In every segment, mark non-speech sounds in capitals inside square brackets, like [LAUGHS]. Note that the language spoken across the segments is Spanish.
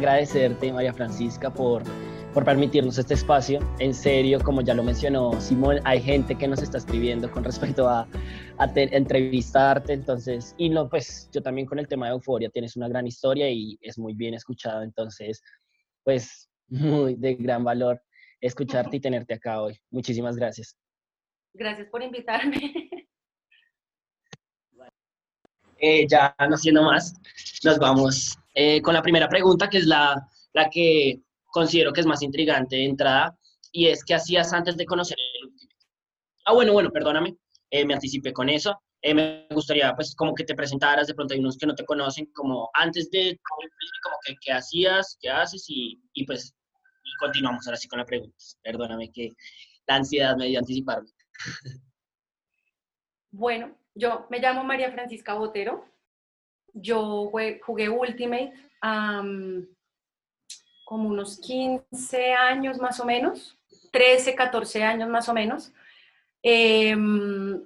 agradecerte, María Francisca, por, por permitirnos este espacio. En serio, como ya lo mencionó Simón, hay gente que nos está escribiendo con respecto a, a entrevistarte, entonces, y no, pues yo también con el tema de euforia, tienes una gran historia y es muy bien escuchado, entonces, pues muy de gran valor escucharte y tenerte acá hoy. Muchísimas gracias. Gracias por invitarme. [LAUGHS] Eh, ya no siendo más, nos vamos eh, con la primera pregunta, que es la, la que considero que es más intrigante de entrada, y es ¿qué hacías antes de conocer el último? Ah, bueno, bueno, perdóname, eh, me anticipé con eso. me gustaría, pues, como que te presentaras, de pronto hay unos que no te conocen, como antes de como que qué hacías, qué haces, y, y pues y continuamos ahora sí con la pregunta. Perdóname que la ansiedad me dio anticiparme. Bueno, yo me llamo María Francisca Botero. Yo jugué, Ultimate como unos 15 años más o menos, 13, 14 años más o menos. Em,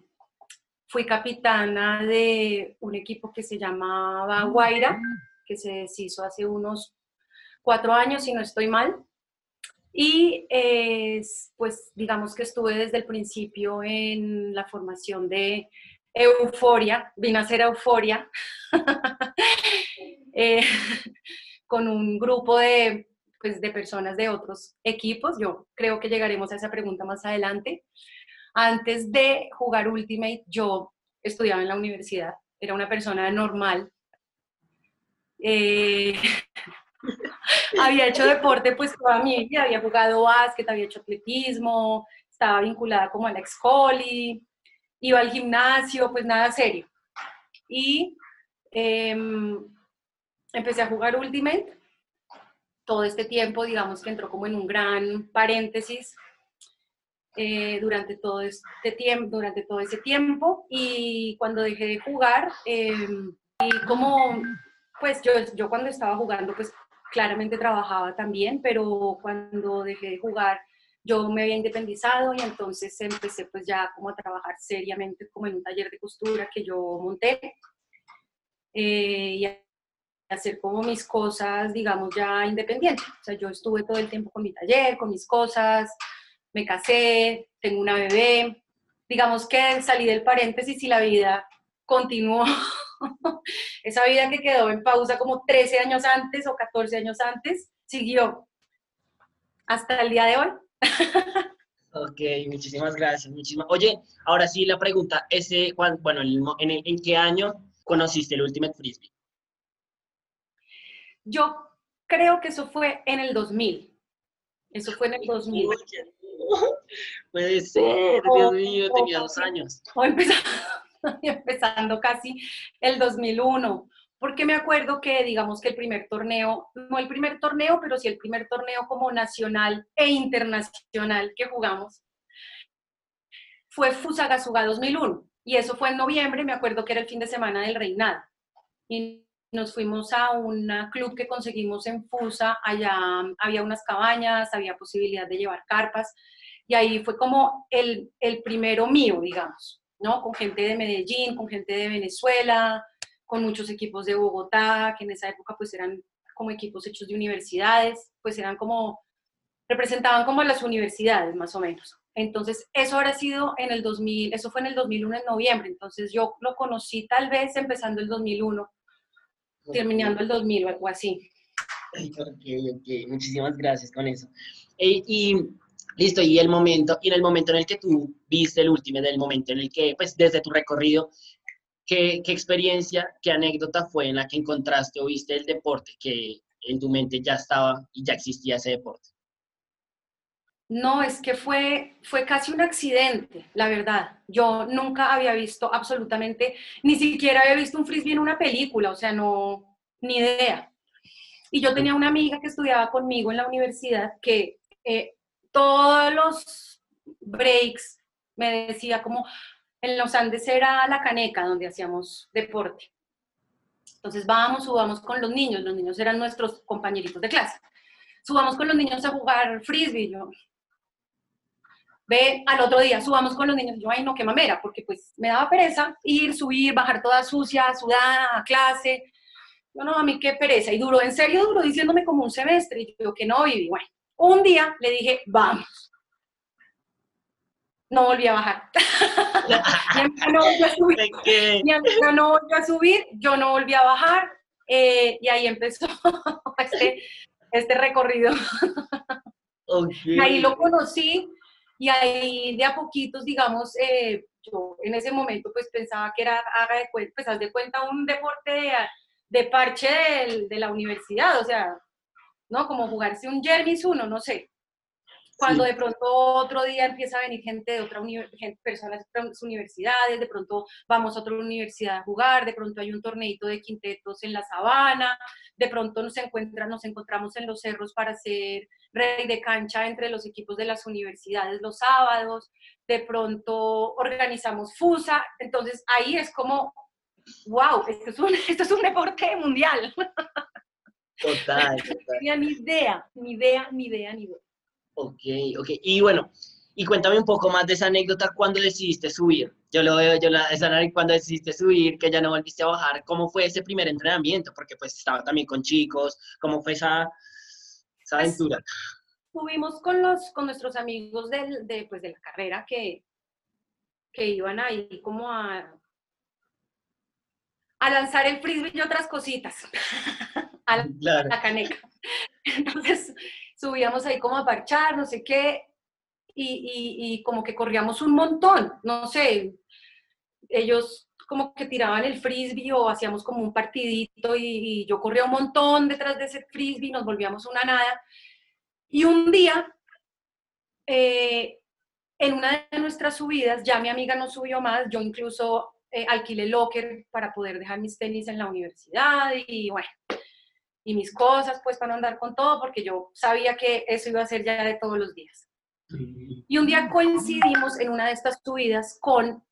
fui capitana de un equipo que se llamaba Guaira, que se deshizo hace unos cuatro años, si no estoy mal. Y pues digamos que estuve desde el principio en la formación de Euforia, vine a hacer Euforia [LAUGHS] eh, con un grupo de, pues, de personas de otros equipos. Yo creo que llegaremos a esa pregunta más adelante. Antes de jugar Ultimate, yo estudiaba en la universidad, era una persona normal. Eh, [LAUGHS] había hecho deporte pues toda mi vida, había jugado básquet, había hecho atletismo, estaba vinculada como a la excoli, iba al gimnasio, pues nada serio. Y em, empecé a jugar Ultimate. Todo este tiempo, digamos que entró como en un gran paréntesis eh, durante, todo este tiempo, durante todo ese tiempo. Y cuando dejé de jugar, em, y como, pues yo, yo cuando estaba jugando, pues claramente trabajaba también, pero cuando dejé de jugar yo me había independizado y entonces empecé pues ya como a trabajar seriamente como en un taller de costura que yo monté eh, y hacer como mis cosas, digamos, ya independientes. O sea, yo estuve todo el tiempo con mi taller, con mis cosas, me casé, tengo una bebé. Digamos que salí del paréntesis y la vida continuó [LAUGHS] Esa vida que quedó en pausa como 13 años antes o 14 años antes, siguió hasta el día de hoy. [LAUGHS] Ok, muchísimas gracias. Muchísimas... Oye, ahora sí la pregunta, ese, bueno, en, ¿en qué año conociste el Ultimate Frisbee? Yo creo que eso fue en el 2000. Eso fue en el 2000. [LAUGHS] Puede ser, Dios mío, tenía dos años. O empezando, [LAUGHS] empezando casi el 2001, porque me acuerdo que digamos que el primer torneo, no el primer torneo, pero sí el primer torneo como nacional e internacional que jugamos, fue Fusagasuga 2001. Y eso fue en noviembre, me acuerdo que era el fin de semana del reinado. Y nos fuimos a un club que conseguimos en Fusa, allá había unas cabañas, había posibilidad de llevar carpas, y ahí fue como el, el primero mío, digamos. ¿no? Con gente de Medellín, con gente de Venezuela, con muchos equipos de Bogotá, que en esa época pues eran como equipos hechos de universidades, pues eran como, representaban como las universidades más o menos. Entonces, eso habrá sido en el 2000, eso fue en el 2001 en noviembre, entonces yo lo conocí tal vez empezando el 2001, terminando el 2000 o algo así. Ok, ok, muchísimas gracias con eso. Eh, y Listo, y el momento, y en el momento en el que tú viste el último, del momento en el que, pues desde tu recorrido, ¿qué, ¿qué, experiencia, qué anécdota fue en la que encontraste o viste el deporte que en tu mente ya estaba y ya existía ese deporte? No, es que fue, fue casi un accidente, la verdad. Yo nunca había visto absolutamente, ni siquiera había visto un frisbee en una película, o sea, no, ni idea. Y yo tenía una amiga que estudiaba conmigo en la universidad que eh, todos los breaks me decía como en los Andes era la caneca donde hacíamos deporte. Entonces vamos, subamos con los niños, los niños eran nuestros compañeritos de clase. Subamos con los niños a jugar frisbee, yo. Ve al otro día, subamos con los niños, yo, ay no, qué mamera, porque pues me daba pereza ir, subir, bajar toda sucia, sudada clase. Yo no, a mí qué pereza. Y duró, en serio duró diciéndome como un semestre. Y yo que no viví. Bueno, un día le dije, vamos. No volví a bajar. [LAUGHS] mi no volvió a subir. Mi no volvió a subir, yo no volví a bajar. Eh, y ahí empezó [LAUGHS] este, este recorrido. Ahí lo conocí y ahí de a poquitos, digamos, eh, yo en ese momento pues pensaba que era, haga de cuenta, pues haz de cuenta un deporte de, de parche de la universidad, o sea, ¿no? Como jugarse un Jermis uno, no sé. Cuando de pronto otro día empieza a venir gente de otra universidad, personas de otras universidades, de pronto vamos a otra universidad a jugar, de pronto hay un torneito de quintetos en la sabana, de pronto nos, encuentran, nos encontramos en los cerros para hacer rey de cancha entre los equipos de las universidades los sábados, de pronto organizamos FUSA, entonces ahí es como, wow, esto es un, [LAUGHS] esto es un deporte mundial. [LAUGHS] Total, total. ni idea, ni idea, ni idea, ni idea. Ok, ok. Y bueno, y cuéntame un poco más de esa anécdota cuando decidiste subir. Yo lo veo, yo la, esa cuando decidiste subir, que ya no volviste a bajar. ¿Cómo fue ese primer entrenamiento? Porque pues estaba también con chicos. ¿Cómo fue esa, esa aventura? Subimos con, los, con nuestros amigos del, de, pues, de la carrera que, que iban ahí como a, a lanzar el frisbee y otras cositas. [LAUGHS] a la, la caneca. [LAUGHS] Entonces, subíamos ahí como a parchar, no sé qué, y, como que corríamos un montón, no sé, ellos como que tiraban el frisbee o hacíamos como un partidito y, yo corría un montón detrás de ese frisbee, nos volvíamos una nada. Y un día, eh, en una de nuestras subidas, ya mi amiga no subió más, yo incluso eh, alquilé locker para poder dejar mis tenis en la universidad y bueno, y mis cosas, pues para andar con todo, porque yo sabía que eso iba a ser ya de todos los días. Y un día coincidimos en una de estas subidas con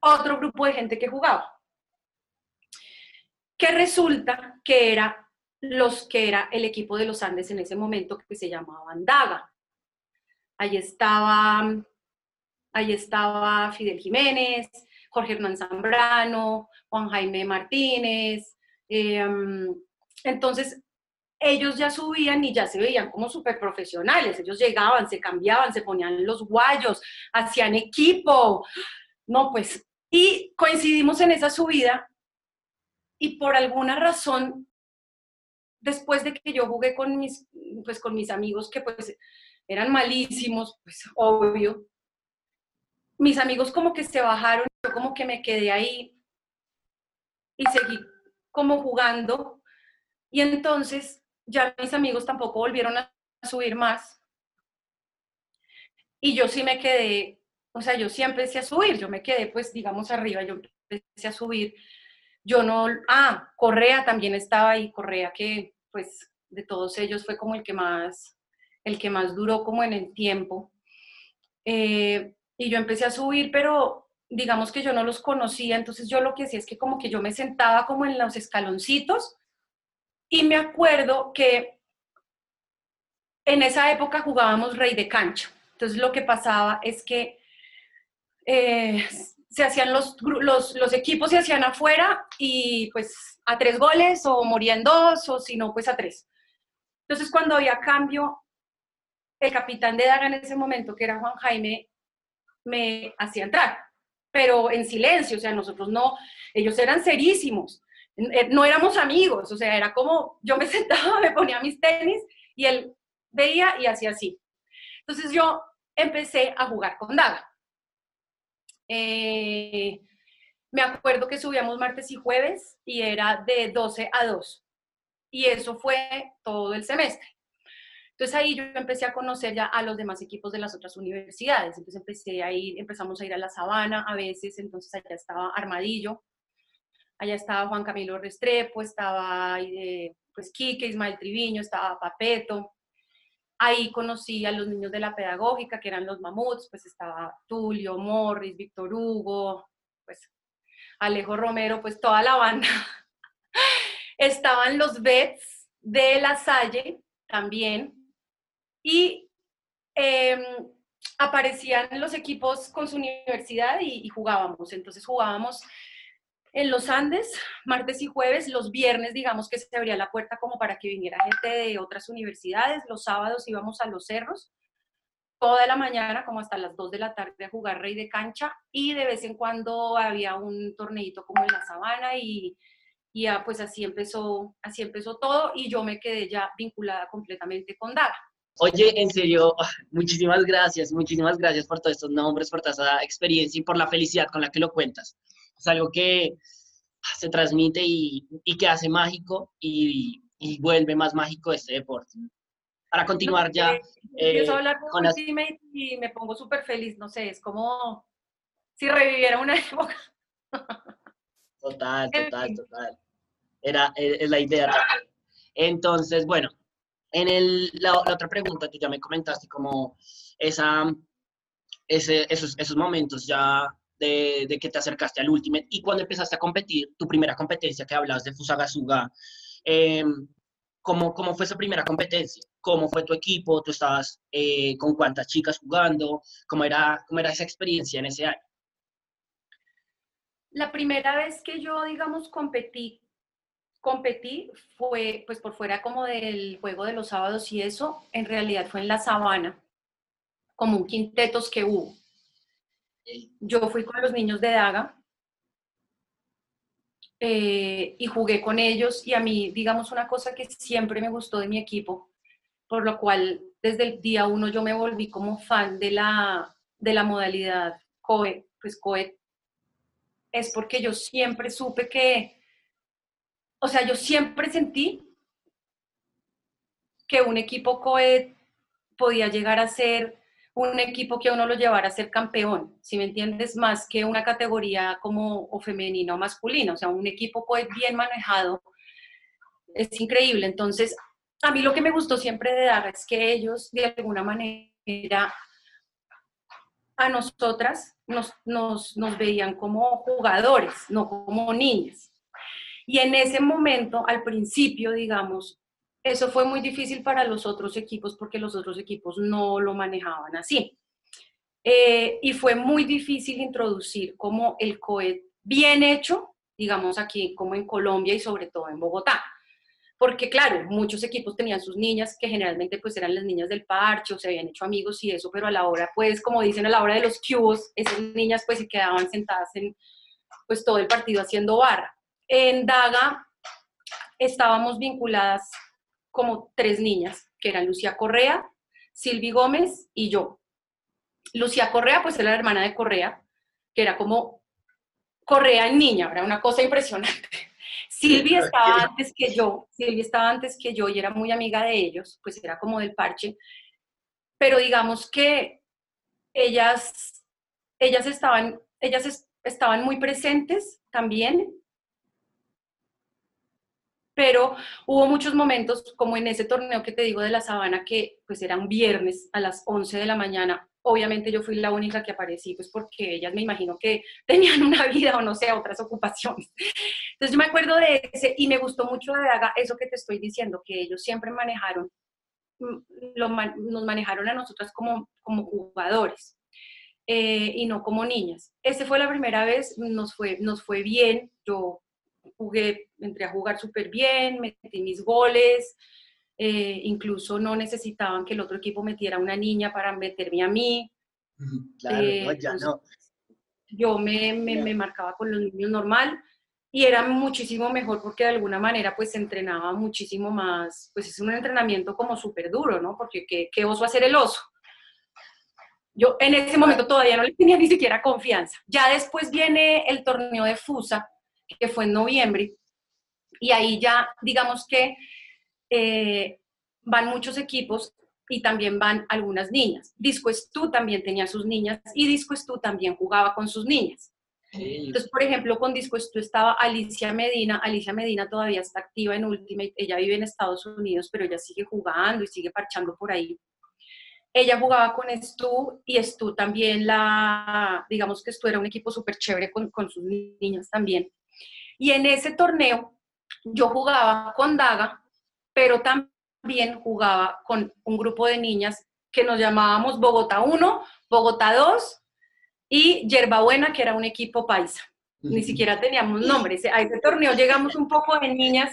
otro grupo de gente que jugaba, que resulta que era los que era el equipo de los Andes en ese momento que se llamaba Daga. Ahí estaba, ahí estaba Fidel Jiménez, Jorge Hernán Zambrano, Juan Jaime Martínez, eh, entonces, ellos ya subían y ya se veían como súper profesionales. Ellos llegaban, se cambiaban, se ponían los guayos, hacían equipo. No, pues, y coincidimos en esa subida y por alguna razón, después de que yo jugué con mis, pues, con mis amigos que pues eran malísimos, pues obvio, mis amigos como que se bajaron, yo como que me quedé ahí y seguí como jugando y entonces ya mis amigos tampoco volvieron a subir más. Y yo sí me quedé, o sea, yo sí empecé a subir, yo me quedé pues digamos arriba, yo empecé a subir. Yo no, ah, Correa también estaba ahí, Correa que pues de todos ellos fue como el que más, el que más duró como en el tiempo. Eh, y yo empecé a subir, pero digamos que yo no los conocía, entonces yo lo que hacía es que como que yo me sentaba como en los escaloncitos y me acuerdo que en esa época jugábamos rey de cancha. Entonces lo que pasaba es que eh, se hacían los, los, equipos se hacían afuera y pues a tres goles o morían dos o si no pues a tres. Entonces cuando había cambio, el capitán de Daga en ese momento, que era Juan Jaime, me hacía entrar, pero en silencio, o sea, nosotros no, ellos eran serísimos. Eh, no éramos amigos, o sea, era como yo me [LAUGHS] sentaba, me ponía mis tenis y él veía y hacía así. Entonces yo empecé a jugar con Daga. Eh, me acuerdo que subíamos martes y jueves y era de 12 a 2. Y eso fue todo el semestre. Entonces ahí yo empecé a conocer ya a los demás equipos de las otras universidades. Entonces empecé a ir, empezamos a ir a la sabana a veces, entonces allá estaba Armadillo, Allá estaba Juan Camilo Restrepo, estaba eh, pues Quique, Ismael Triviño, estaba Papeto. Ahí conocí a los niños de la pedagógica, que eran los mamuts, pues estaba Tulio, Morris, Víctor Hugo, pues Alejo Romero, pues toda la banda. [LAUGHS] Estaban los Bets de La Salle también. Y em, aparecían los equipos con su universidad y, y, jugábamos. Entonces jugábamos En los Andes, martes y jueves, los viernes, digamos que se abría la puerta como para que viniera gente de otras universidades, los sábados íbamos a los cerros, toda la mañana, como hasta las 2 de la tarde, a jugar rey de cancha y de vez en cuando había un torneito como en la sabana y, ya, pues así empezó, así empezó todo y yo me quedé ya vinculada completamente con Daga. Oye, en serio, ah, muchísimas gracias, muchísimas gracias por todos estos nombres, por toda esa experiencia y por la felicidad con la que lo cuentas. Es algo que ah, se transmite y, y que hace mágico y, y, vuelve más mágico este deporte. Para continuar ya... Eh, hablar con las... y me pongo súper feliz, no sé, es como si reviviera una [LAUGHS] época. Total, total, total. Era, eh, es la idea. Entonces, bueno, en el, la, otra pregunta, que ya me comentaste como esa, ese, esos, esos momentos ya de, de, que te acercaste al Ultimate y cuando empezaste a competir, tu primera competencia que hablabas de Fusagasuga, eh, ¿cómo, ¿cómo fue esa primera competencia? ¿Cómo fue tu equipo? ¿Tú estabas eh, con cuántas chicas jugando? ¿Cómo era, ¿Cómo era esa experiencia en ese año? La primera vez que yo, digamos, competí competí fue pues por fuera como del juego de los sábados y eso, en realidad fue en la sabana, como un quintetos que hubo. Yo fui con los niños de Daga eh, y jugué con ellos y a mí, digamos, una cosa que siempre me gustó de mi equipo, por lo cual desde el día uno yo me volví como fan de la, de la modalidad COE, pues COE, es porque yo siempre supe que o sea, yo siempre sentí que un equipo COED podía llegar a ser un equipo que uno lo llevara a ser campeón, si me entiendes, más que una categoría como o femenina o masculina, o sea, un equipo COED bien manejado es increíble. Entonces, a mí lo que me gustó siempre de dar es que ellos de alguna manera a nosotras nos, nos, nos veían como jugadores, no como niñas. Y en ese momento, al principio, digamos, eso fue muy difícil para los otros equipos porque los otros equipos no lo manejaban así. Eh, y fue muy difícil introducir como el COED bien hecho, digamos aquí como en Colombia y sobre todo en Bogotá. Porque claro, muchos equipos tenían sus niñas que generalmente pues eran las niñas del parche o se habían hecho amigos y eso, pero a la hora pues como dicen a la hora de los cubos, esas niñas pues se quedaban sentadas en pues todo el partido haciendo barra. En Daga estábamos vinculadas como tres niñas, que eran Lucía Correa, Silvi Gómez y yo. Lucía Correa, pues era la hermana de Correa, que era como Correa en niña, era una cosa impresionante. Silvia estaba antes que yo, Silvia estaba antes que yo y era muy amiga de ellos, pues era como del parche, pero digamos que ellas, ellas estaban, ellas estaban muy presentes también pero hubo muchos momentos, como en ese torneo que te digo de la sabana, que pues era un viernes a las 11 de la mañana. Obviamente yo fui la única que aparecí, pues porque ellas me imagino que [LAUGHS] tenían una vida o no sé, otras ocupaciones. Entonces yo me acuerdo de ese y me gustó mucho de Daga eso que te estoy diciendo, que ellos siempre manejaron, mm, nos manejaron a nosotras como, como jugadores. Eh, y no como niñas. Esa fue la primera vez, nos fue, nos fue bien, yo jugué, entré a jugar súper bien, metí mis goles, eh, incluso no necesitaban que el otro equipo metiera una niña para meterme a mí. Claro, eh, ya no. Yo me, me, me, marcaba con los niños normal y era muchísimo mejor porque de alguna manera pues entrenaba muchísimo más, pues es un entrenamiento como súper duro, ¿no? Porque ¿qué, ¿qué oso hacer el oso? Yo en ese momento todavía no le tenía ni siquiera confianza. Ya después viene el torneo de FUSA, que fue en noviembre, y ahí ya, digamos que eh, van muchos equipos y también van algunas niñas. Disco Tú también tenía sus niñas y Disco Tú también jugaba con sus niñas. Entonces, por ejemplo, con Disco Tú estaba Alicia Medina. Alicia Medina todavía está activa en Ultimate. Ella vive en Estados Unidos, pero ella sigue jugando y sigue parchando por ahí. Ella jugaba con Stu y Stu también la, digamos que Stu era un equipo súper chévere con, con sus niñas también. Y en ese torneo yo jugaba con Daga, pero también jugaba con un grupo de niñas que nos llamábamos Bogotá 1, Bogotá 2 y Yerbabuena, que era un equipo paisa. ni siquiera teníamos nombre. A ese torneo llegamos un poco de niñas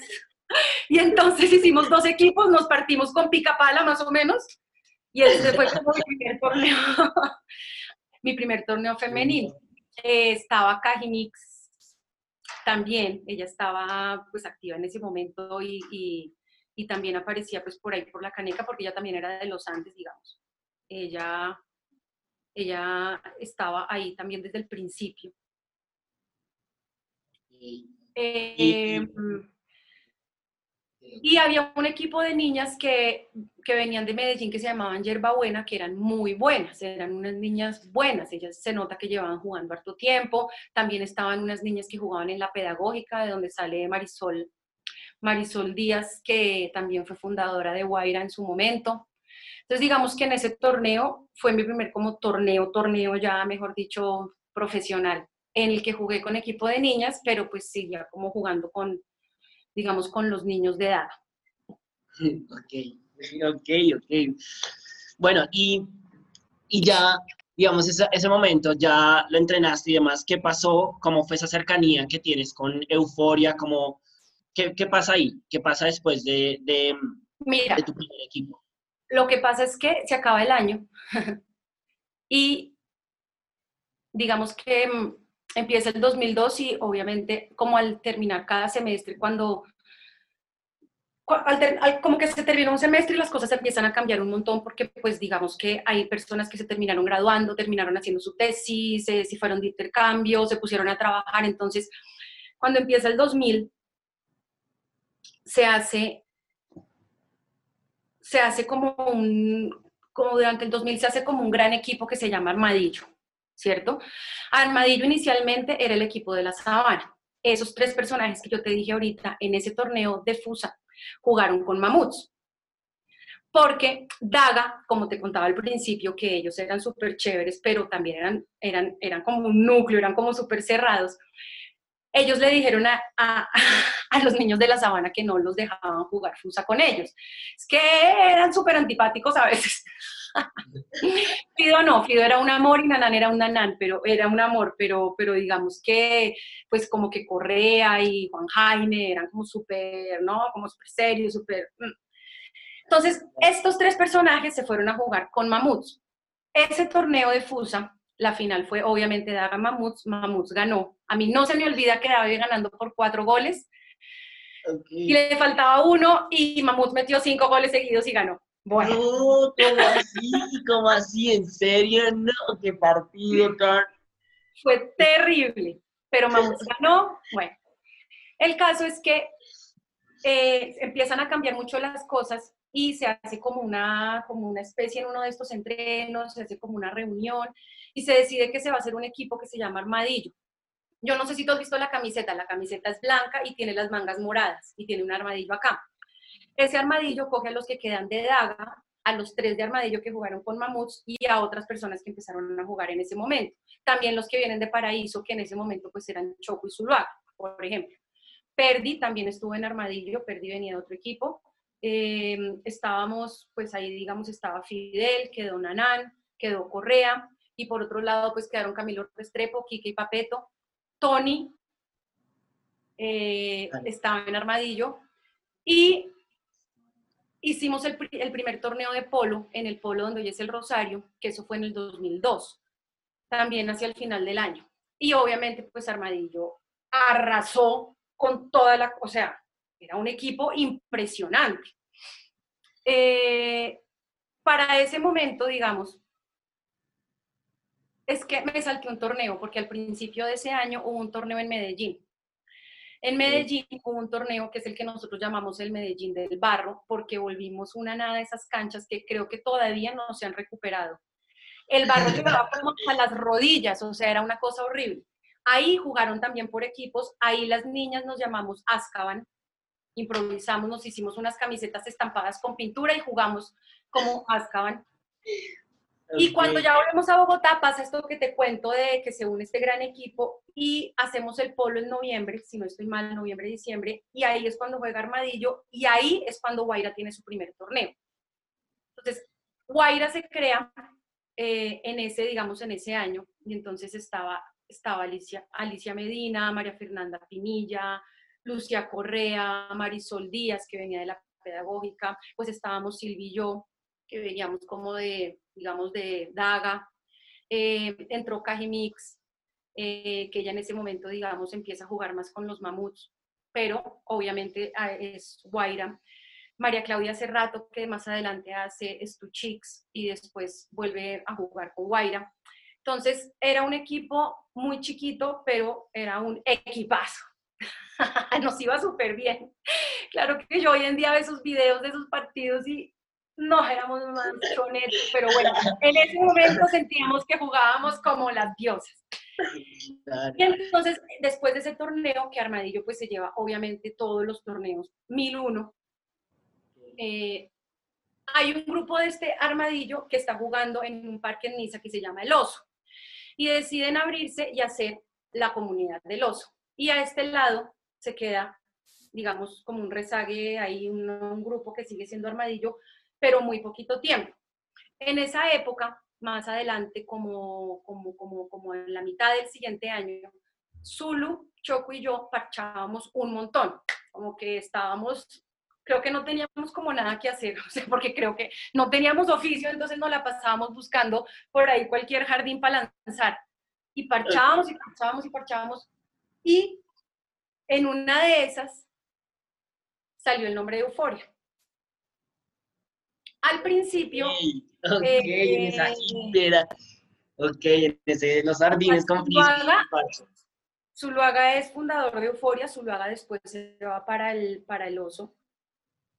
y entonces hicimos dos equipos, nos partimos con pica pala más o menos y ese fue como mi primer torneo, [LAUGHS] mi primer torneo femenino. Eh, estaba Cajimix también, ella estaba pues activa en ese momento y, y, y, también aparecía pues por ahí por la caneca porque ella también era de los Andes, digamos. Ella, ella estaba ahí también desde el principio. Eh, y había un equipo de niñas que, que, venían de Medellín que se llamaban Yerba Buena, que eran muy buenas, eran unas niñas buenas, ellas se nota que llevaban jugando harto tiempo, también estaban unas niñas que jugaban en la pedagógica, de donde sale Marisol, Marisol Díaz, que también fue fundadora de Guaira en su momento. Entonces digamos que en ese torneo fue mi primer como torneo, torneo ya, mejor dicho, profesional, en el que jugué con equipo de niñas, pero pues seguía como jugando con digamos, con los niños de edad. Ok, ok, ok. Bueno, y, y ya, digamos, ese, ese, momento, ya lo entrenaste y demás, ¿qué pasó? ¿Cómo fue esa cercanía que tienes con Euforia? ¿Cómo, qué, qué, pasa ahí? ¿Qué pasa después de, de, Mira, de tu primer equipo? Lo que pasa es que se acaba el año [LAUGHS] y digamos que mm, empieza el 2002 y obviamente como al terminar cada semestre, cuando como que se termina un semestre y las cosas empiezan a cambiar un montón porque pues digamos que hay personas que se terminaron graduando, terminaron haciendo su tesis, eh, si fueron de intercambio, se pusieron a trabajar, entonces cuando empieza el 2000 se hace se hace como un como durante el 2000 se hace como un gran equipo que se llama Armadillo. ¿Cierto? Armadillo inicialmente era el equipo de la sabana. Esos tres personajes que yo te dije ahorita en ese torneo de Fusa jugaron con mamuts. Porque Daga, como te contaba al principio, que ellos eran súper chéveres, pero también eran, eran, eran como un núcleo, eran como súper cerrados. Ellos le dijeron a, a, [LAUGHS] los niños de la sabana que no los dejaban jugar fusa con ellos. Es que eran súper antipáticos a veces. [LAUGHS] Fido no, Fido era un amor y Nanán era un Nanán, pero era un amor, pero, pero digamos que, pues como que Correa y Juan Jaime eran como súper, ¿no? Como súper serios, súper... Mm. Entonces, estos tres personajes se fueron a jugar con Mamuts. Ese torneo de Fusa, la final fue obviamente Daga Mamuts, Mamuts ganó. A mí no se me olvida que David ganando por cuatro goles. Y le faltaba uno y Mamuts metió cinco goles seguidos y ganó. Bueno. No, ¿cómo así? ¿Cómo así? ¿En serio? No, qué partido tan... Fue terrible, pero Mamut ganó. Bueno, el caso es que eh, empiezan a cambiar mucho las cosas y se hace como una, como una especie en uno de estos entrenos, se hace como una reunión y se decide que se va a hacer un equipo que se llama Armadillo. Yo no sé si tú has visto la camiseta, la camiseta es blanca y tiene las mangas moradas y tiene un armadillo acá. Ese armadillo coge a los que quedan de daga, a los tres de armadillo que jugaron con mamuts y a otras personas que empezaron a jugar en ese momento. También los que vienen de Paraíso, que en ese momento pues eran Choco y Zuluaga, por ejemplo. Perdi también estuvo en armadillo, Perdi venía de otro equipo. Em, estábamos, pues ahí digamos estaba Fidel, quedó Nanán, quedó Correa, y por otro lado pues quedaron Camilo Restrepo, Kike y Papeto. Tony eh, estaba en armadillo, y hicimos el, primer torneo de polo en el polo donde hoy es el Rosario, que eso fue en el 2002, también hacia el final del año. Y obviamente, pues Armadillo arrasó con toda la, o sea, era un equipo impresionante. Eh, para ese momento, digamos, es que me salté un torneo, porque al principio de ese año hubo un torneo en Medellín, en Medellín hubo un torneo que es el que nosotros llamamos el Medellín del Barro, porque volvimos una nada de esas canchas que creo que todavía no se han recuperado. El barro [LAUGHS] llegaba como a las rodillas, o sea, era una cosa horrible. Ahí jugaron también por equipos, ahí las niñas nos llamamos Azkaban, improvisamos, nos hicimos unas camisetas estampadas con pintura y jugamos como Azkaban. Y cuando ya volvemos a Bogotá, pasa esto que te cuento de que se une este gran equipo y hacemos el polo en noviembre, si no estoy mal, noviembre, diciembre, y ahí es cuando juega Armadillo y ahí es cuando Guaira tiene su primer torneo. Entonces, Guaira se crea eh, en ese, digamos, en ese año, y entonces estaba estaba Alicia, Alicia Medina, María Fernanda Pinilla, Lucia Correa, Marisol Díaz, que venía de la pedagógica, pues estábamos Silvi y yo, que veníamos como de, digamos, de Daga, eh, entró Cajimix, eh, que ella en ese momento, digamos, empieza a jugar más con los mamuts, pero obviamente ah, es Guaira. María Claudia hace rato que más adelante hace Chicks y después vuelve a jugar con Guaira. Entonces era un equipo muy chiquito, pero era un equipazo. [LAUGHS] Nos iba súper bien. Claro que yo hoy en día veo esos videos de esos partidos y no éramos más chonetos, pero bueno, en ese momento sentíamos que jugábamos como las diosas. Y entonces, después de ese torneo, que Armadillo pues se lleva obviamente todos los torneos, 1001, eh, hay un grupo de este Armadillo que está jugando en un parque en Niza que se llama El Oso. Y deciden abrirse y hacer la comunidad del Oso. Y a este lado se queda, digamos, como un rezague, hay un grupo que sigue siendo Armadillo, pero muy poquito tiempo. En esa época, más adelante, como, como, como, como en la mitad del siguiente año, Zulu, Choco y yo parchábamos un montón, como que estábamos, creo que no teníamos como nada que hacer, [LAUGHS] o sea, porque creo que no teníamos oficio, entonces nos la pasábamos buscando por ahí cualquier jardín para lanzar. Y parchábamos y parchábamos y parchábamos. Y en una de esas salió el nombre de Euforia. Al principio, Ok, en esa hípera. Ok, en ese, los jardines con Zuluaga, Zuluaga es fundador de Euforia, Zuluaga después se va para el, para el oso.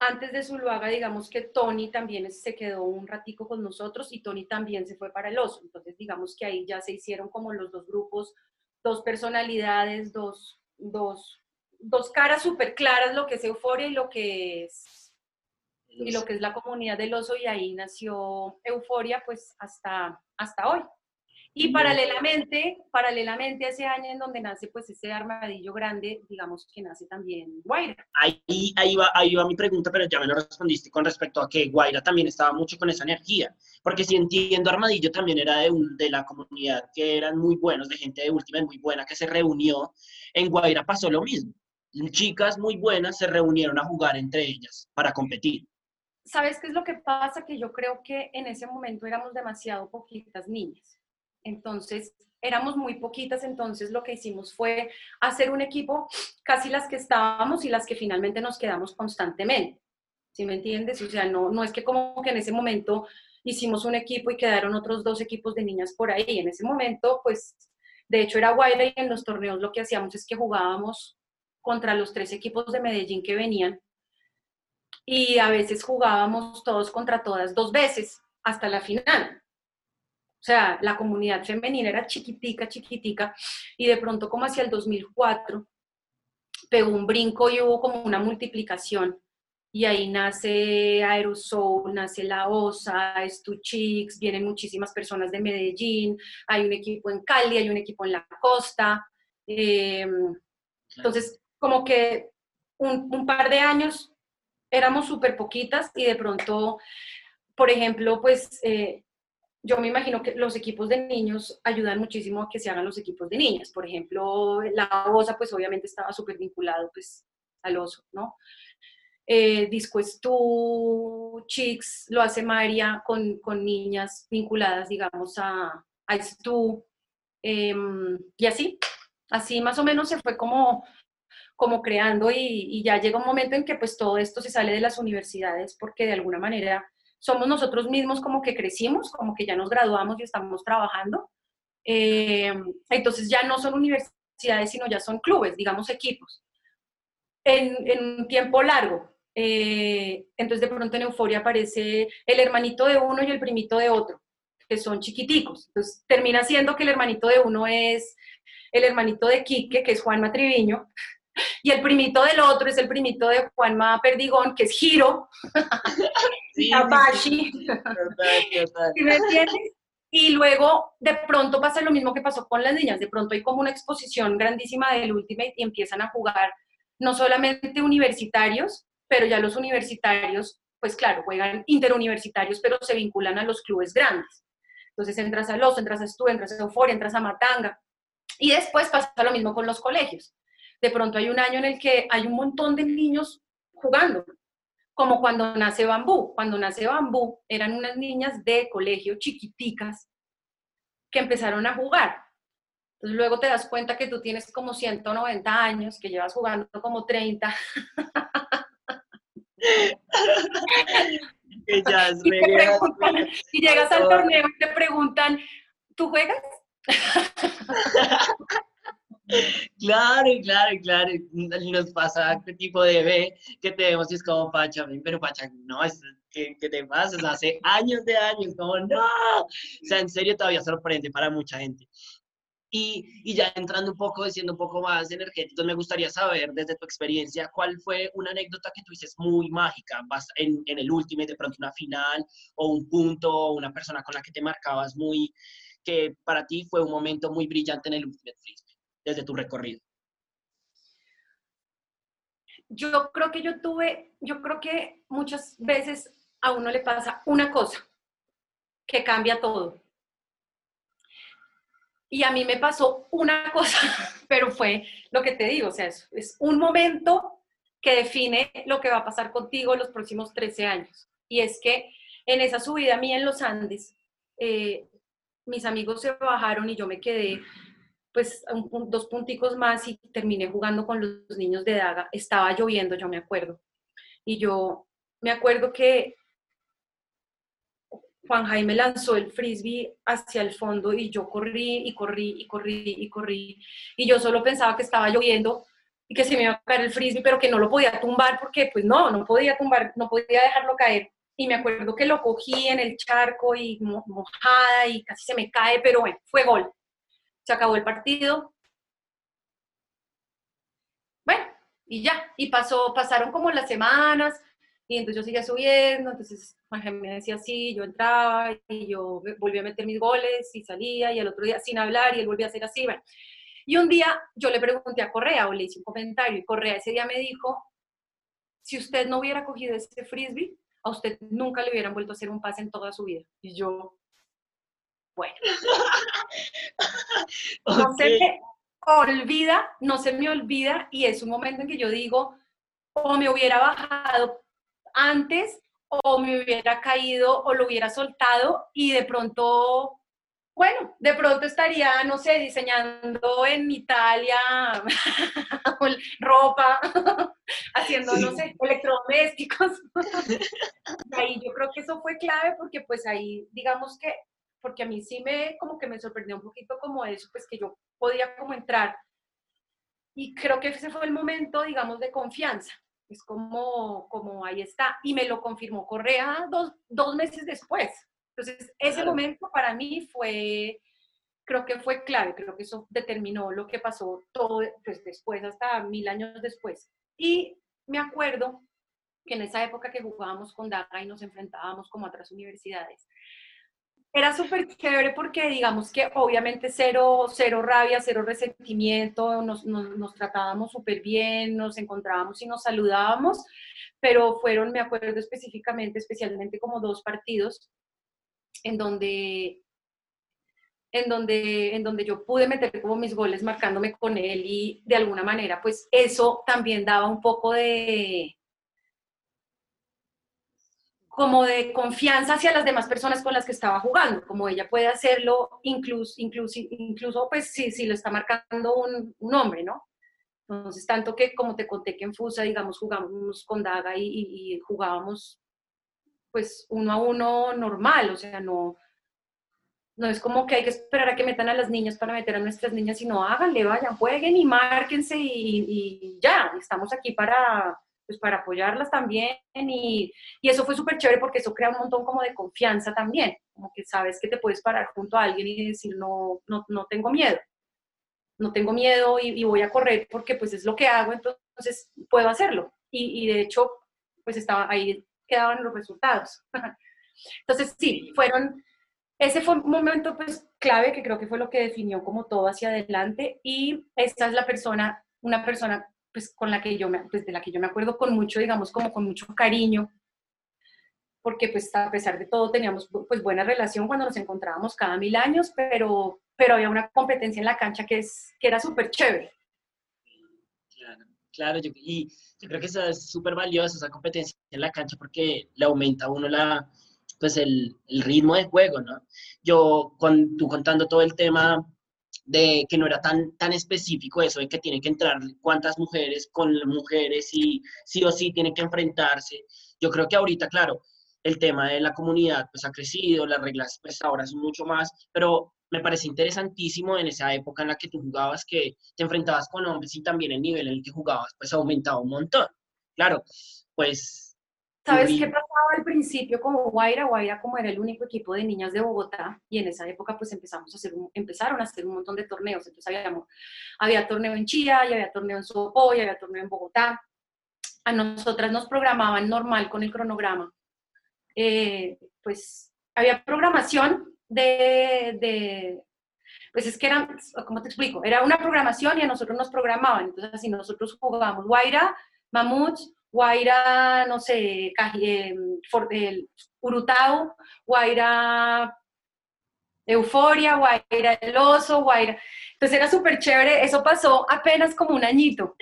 Antes de Zuluaga, digamos que Tony también se quedó un ratico con nosotros y Tony también se fue para el oso. Entonces, digamos que ahí ya se hicieron como los dos grupos, dos personalidades, dos, dos, dos caras súper claras, lo que es Euforia y lo que es y lo que es la comunidad del oso y ahí nació Euforia pues hasta, hasta hoy. Y paralelamente, paralelamente a ese año en donde nace pues ese armadillo grande, digamos que nace también Guaira. Ahí, ahí, va, ahí va mi pregunta, pero ya me lo respondiste con respecto a que Guaira también estaba mucho con esa energía, porque si entiendo Armadillo también era de, de la comunidad que eran muy buenos, de gente de última muy buena que se reunió, en Guaira pasó lo mismo. Chicas muy buenas se reunieron a jugar entre ellas para competir. ¿Sabes qué es lo que pasa? Que yo creo que en ese momento éramos demasiado poquitas niñas. Entonces, éramos muy poquitas, entonces lo que hicimos fue hacer un equipo, casi las que estábamos y las que finalmente nos quedamos constantemente. ¿Sí me entiendes? O sea, no, no es que como que en ese momento hicimos un equipo y quedaron otros dos equipos de niñas por ahí. En ese momento, pues, de hecho era Guaira y en los torneos lo que hacíamos es que jugábamos contra los tres equipos de Medellín que venían y a veces jugábamos todos contra todas dos veces hasta la final. O sea, la comunidad femenina era chiquitica, chiquitica, y de pronto como hacia el 2004 pegó un brinco y hubo como una multiplicación. Y ahí nace Aerosol, nace La Osa, Chicks, vienen muchísimas personas de Medellín, hay un equipo en Cali, hay un equipo en la costa. Em, entonces, como que un, un par de años éramos súper poquitas y de pronto, por ejemplo, pues eh, yo me imagino que los equipos de niños ayudan muchísimo a que se hagan los equipos de niñas. Por ejemplo, la OSA pues obviamente estaba súper vinculado pues al oso, ¿no? Eh, Disco Stu, Chicks, lo hace María con, con niñas vinculadas, digamos, a, a Stu. Em, y así, así más o menos se fue como como creando y, ya llega un momento en que pues todo esto se sale de las universidades porque de alguna manera somos nosotros mismos como que crecimos, como que ya nos graduamos y estamos trabajando. Eh, entonces ya no son universidades, sino ya son clubes, digamos equipos, en, un tiempo largo. Eh, entonces de pronto en Euforia aparece el hermanito de uno y el primito de otro, que son chiquiticos. Entonces termina siendo que el hermanito de uno es el hermanito de Quique, que es Juan Matriviño, y el primito del otro es el primito de Juanma Perdigón, que es Giro, [LAUGHS] sí, Apache. me entiendes? Y luego de pronto pasa lo mismo que pasó con las niñas, de pronto hay como una exposición grandísima del Ultimate y empiezan a jugar no solamente universitarios, pero ya los universitarios, pues claro, juegan interuniversitarios, pero se vinculan a los clubes grandes. Entonces entras a Los, entras a Stu, entras a Euforia, entras a Matanga, Y después pasa lo mismo con los colegios. De pronto hay un año en el que hay un montón de niños jugando, como cuando nace Bambú. Cuando nace Bambú eran unas niñas de colegio chiquiticas que empezaron a jugar. Entonces luego te das cuenta que tú tienes como 190 años, que llevas jugando como 30. [LAUGHS] y, y llegas al torneo y te preguntan, ¿tú juegas? [LAUGHS] Claro, claro, claro. Nos pasa este tipo de B que te vemos y es como Pacha, pero Pacha, no, es, ¿qué, te pasa? hace años de años, como no. O sea, en serio todavía sorprende para mucha gente. Y, y, ya entrando un poco, siendo un poco más energético, me gustaría saber desde tu experiencia cuál fue una anécdota que tú dices muy mágica en, en el último, de pronto una final o un punto o una persona con la que te marcabas muy, que para ti fue un momento muy brillante en el Ultimate Frisbee, desde tu recorrido? Yo creo que yo tuve, yo creo que muchas veces a uno le pasa una cosa que cambia todo. Y a mí me pasó una [LAUGHS] cosa, pero fue lo que te digo, o sea, es, es un momento que define lo que va a pasar contigo los próximos 13 años. Y es que en esa subida mía en los Andes, eh, mis amigos se bajaron y yo me quedé pues dos punticos más y terminé jugando con los niños de Daga. Estaba lloviendo, yo me acuerdo. Y yo me acuerdo que Juan Jaime lanzó el frisbee hacia el fondo y yo corrí y corrí y corrí y corrí. Y yo solo pensaba que estaba lloviendo y que se me iba a caer el frisbee, pero que no lo podía tumbar porque pues no, no podía tumbar, no podía dejarlo caer y me acuerdo que lo cogí en el charco y mojada y casi se me cae, pero bueno, fue gol. Se acabó el partido. Bueno, y ya, y pasó, pasaron como las semanas y entonces yo seguía subiendo, entonces me decía así, yo entraba y yo volvía a meter mis goles y salía y el otro día sin hablar y él volvía a hacer así, bueno. Y un día yo le pregunté a Correa o le hice un comentario y Correa ese día me dijo, si usted no hubiera cogido ese frisbee, a usted nunca le hubieran vuelto a hacer un pase en toda su vida. Y yo, bueno. [LAUGHS] No se me olvida, no se me olvida y es un momento en que yo digo, o me hubiera bajado antes o me hubiera caído o lo hubiera soltado y de pronto bueno, de pronto estaría, no sé, diseñando en Italia [LAUGHS] ropa, [LAUGHS] haciendo, no sé, electrodomésticos. ahí yo creo que eso fue clave porque pues ahí, digamos que, porque a mí sí me, como que me sorprendió un poquito como eso, pues que yo podía como entrar. Y creo que ese fue el momento, digamos, de confianza. Es como, como ahí está. Y me lo confirmó Correa dos, dos meses después. Entonces, ese momento para mí fue, creo que fue clave, creo que eso determinó lo que pasó todo, pues después, hasta mil años después. Y me acuerdo que en esa época que jugábamos con Daga y nos enfrentábamos como a otras universidades, era súper chévere porque digamos que obviamente cero, cero rabia, cero resentimiento, nos, nos, tratábamos súper bien, nos encontrábamos y nos saludábamos, pero fueron, me acuerdo específicamente, especialmente como dos partidos en donde, en donde, en donde yo pude meter como mis goles marcándome con él y de alguna manera, pues eso también daba un poco de como de confianza hacia las demás personas con las que estaba jugando, como ella puede hacerlo incluso, incluso, incluso pues si, si lo está marcando un, un, hombre, ¿no? Entonces, tanto que como te conté que en Fusa, digamos, jugamos con Daga y, y jugábamos pues uno a uno normal, o sea, no, no es como que hay que esperar a que metan a las niñas para meter a nuestras niñas, sino háganle, vayan, jueguen y márquense y, ya, estamos aquí para, pues, para apoyarlas también y, y eso fue súper chévere porque eso crea un montón como de confianza también, como que sabes que te puedes parar junto a alguien y decir, no, no, no tengo miedo, no tengo miedo y, voy a correr porque pues es lo que hago, entonces puedo hacerlo. Y, y de hecho, pues estaba ahí quedaban los resultados. [LAUGHS] Entonces, sí, fueron, ese fue un momento pues clave que creo que fue lo que definió como todo hacia adelante y esta es la persona, una persona pues con la que yo me, pues, de la que yo me acuerdo con mucho, digamos, como con mucho cariño, porque pues a pesar de todo teníamos pues buena relación cuando nos encontrábamos cada mil años, pero, pero había una competencia en la cancha que, es, que era súper chévere. Claro, claro, y yo creo que eso es súper valioso, esa competencia en la cancha, porque le aumenta a uno la, pues el, el, ritmo de juego, ¿no? Yo, con, tú contando todo el tema de que no era tan, tan específico eso de que tienen que entrar cuántas mujeres con mujeres y sí o sí tienen que enfrentarse. Yo creo que ahorita, claro, el tema de la comunidad pues ha crecido, las reglas pues ahora son mucho más, pero me parece interesantísimo en esa época en la que tú jugabas que te enfrentabas con hombres y también el nivel en el que jugabas pues aumentaba un montón. Claro, pues ¿Sabes qué pasaba al principio como Guaira? Guaira como era el único equipo de niñas de Bogotá y en esa época pues empezamos a hacer empezaron a hacer un montón de torneos. Entonces había, había torneo en Chía, y había torneo en Sopo, y había torneo en Bogotá. A nosotras nos programaban normal con el cronograma. Eh, pues había programación de, de, pues es que eran, ¿cómo te explico? Era una programación y a nosotros nos programaban. Entonces así nosotros jugábamos Guaira, Mamuts, Guaira, no sé, eh, Urutau, Guaira Euforia, Guaira El Oso, Guaira. Entonces era súper chévere, eso pasó apenas como un añito.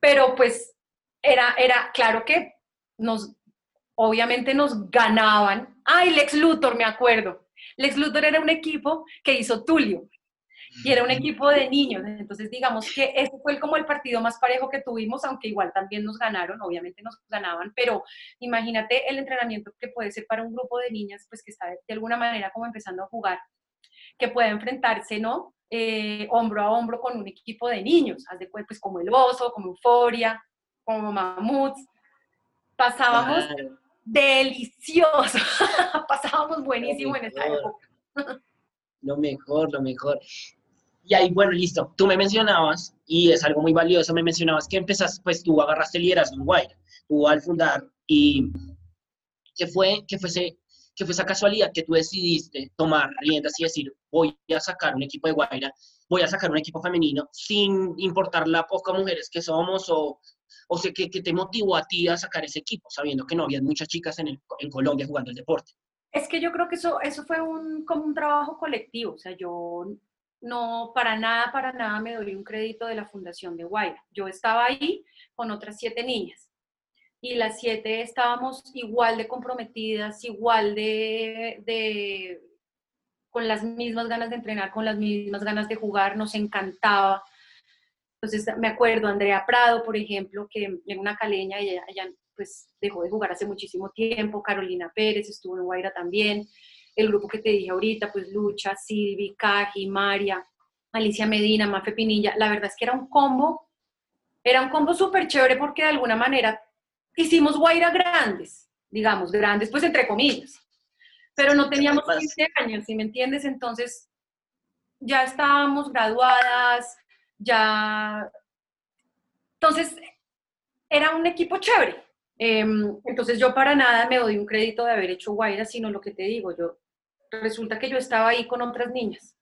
Pero pues era, era claro que nos, obviamente nos ganaban. Ay, Lex Luthor, me acuerdo. Lex Luthor era un equipo que hizo Tulio y era un equipo de niños. Entonces, digamos que ese fue como el partido más parejo que tuvimos, aunque igual también nos ganaron, obviamente nos ganaban, pero imagínate el entrenamiento que puede ser para un grupo de niñas, pues que está de alguna manera como empezando a jugar, que puede enfrentarse, ¿no? Eh, hombro a hombro con un equipo de niños, haz de pues como el oso, como Euforia, como Mamuts. Pasábamos delicioso, [LAUGHS] pasábamos buenísimo en esa época. lo mejor, lo mejor. Y ahí, bueno, listo. Tú me mencionabas, y es algo muy valioso, me mencionabas que empezas, pues tú agarraste el liderazgo en Guaira, tú al fundar, y que fue, que fuese, que fue esa casualidad que tú decidiste tomar riendas y decir, voy a sacar un equipo de Guaira, voy a sacar un equipo femenino, sin importar la poca mujeres que somos, o, o que, que, te motivó a ti a sacar ese equipo, sabiendo que no había muchas chicas en, el, en Colombia jugando el deporte. Es que yo creo que eso, eso fue un, como un trabajo colectivo, o sea, yo no, para nada, para nada me doy un crédito de la Fundación de Guaira. Yo estaba ahí con otras siete niñas y las siete estábamos igual de comprometidas, igual de, con las mismas ganas de entrenar, con las mismas ganas de jugar, nos encantaba. Entonces me acuerdo, Andrea Prado, por ejemplo, que en una caleña, ella, ella pues dejó de jugar hace muchísimo tiempo, Carolina Pérez estuvo en Guaira también, el grupo que te dije ahorita, pues Lucha, Silvi, Caji, María, Alicia Medina, Mafe Pinilla, la verdad es que era un combo, era un combo súper chévere porque de alguna manera hicimos Guaira grandes, digamos, grandes pues entre comillas, pero no teníamos 15 años, ¿sí me entiendes? Entonces ya estábamos graduadas, ya... Entonces era un equipo chévere. Em, entonces yo para nada me doy un crédito de haber hecho Guaira, sino lo que te digo, yo resulta que yo estaba ahí con otras niñas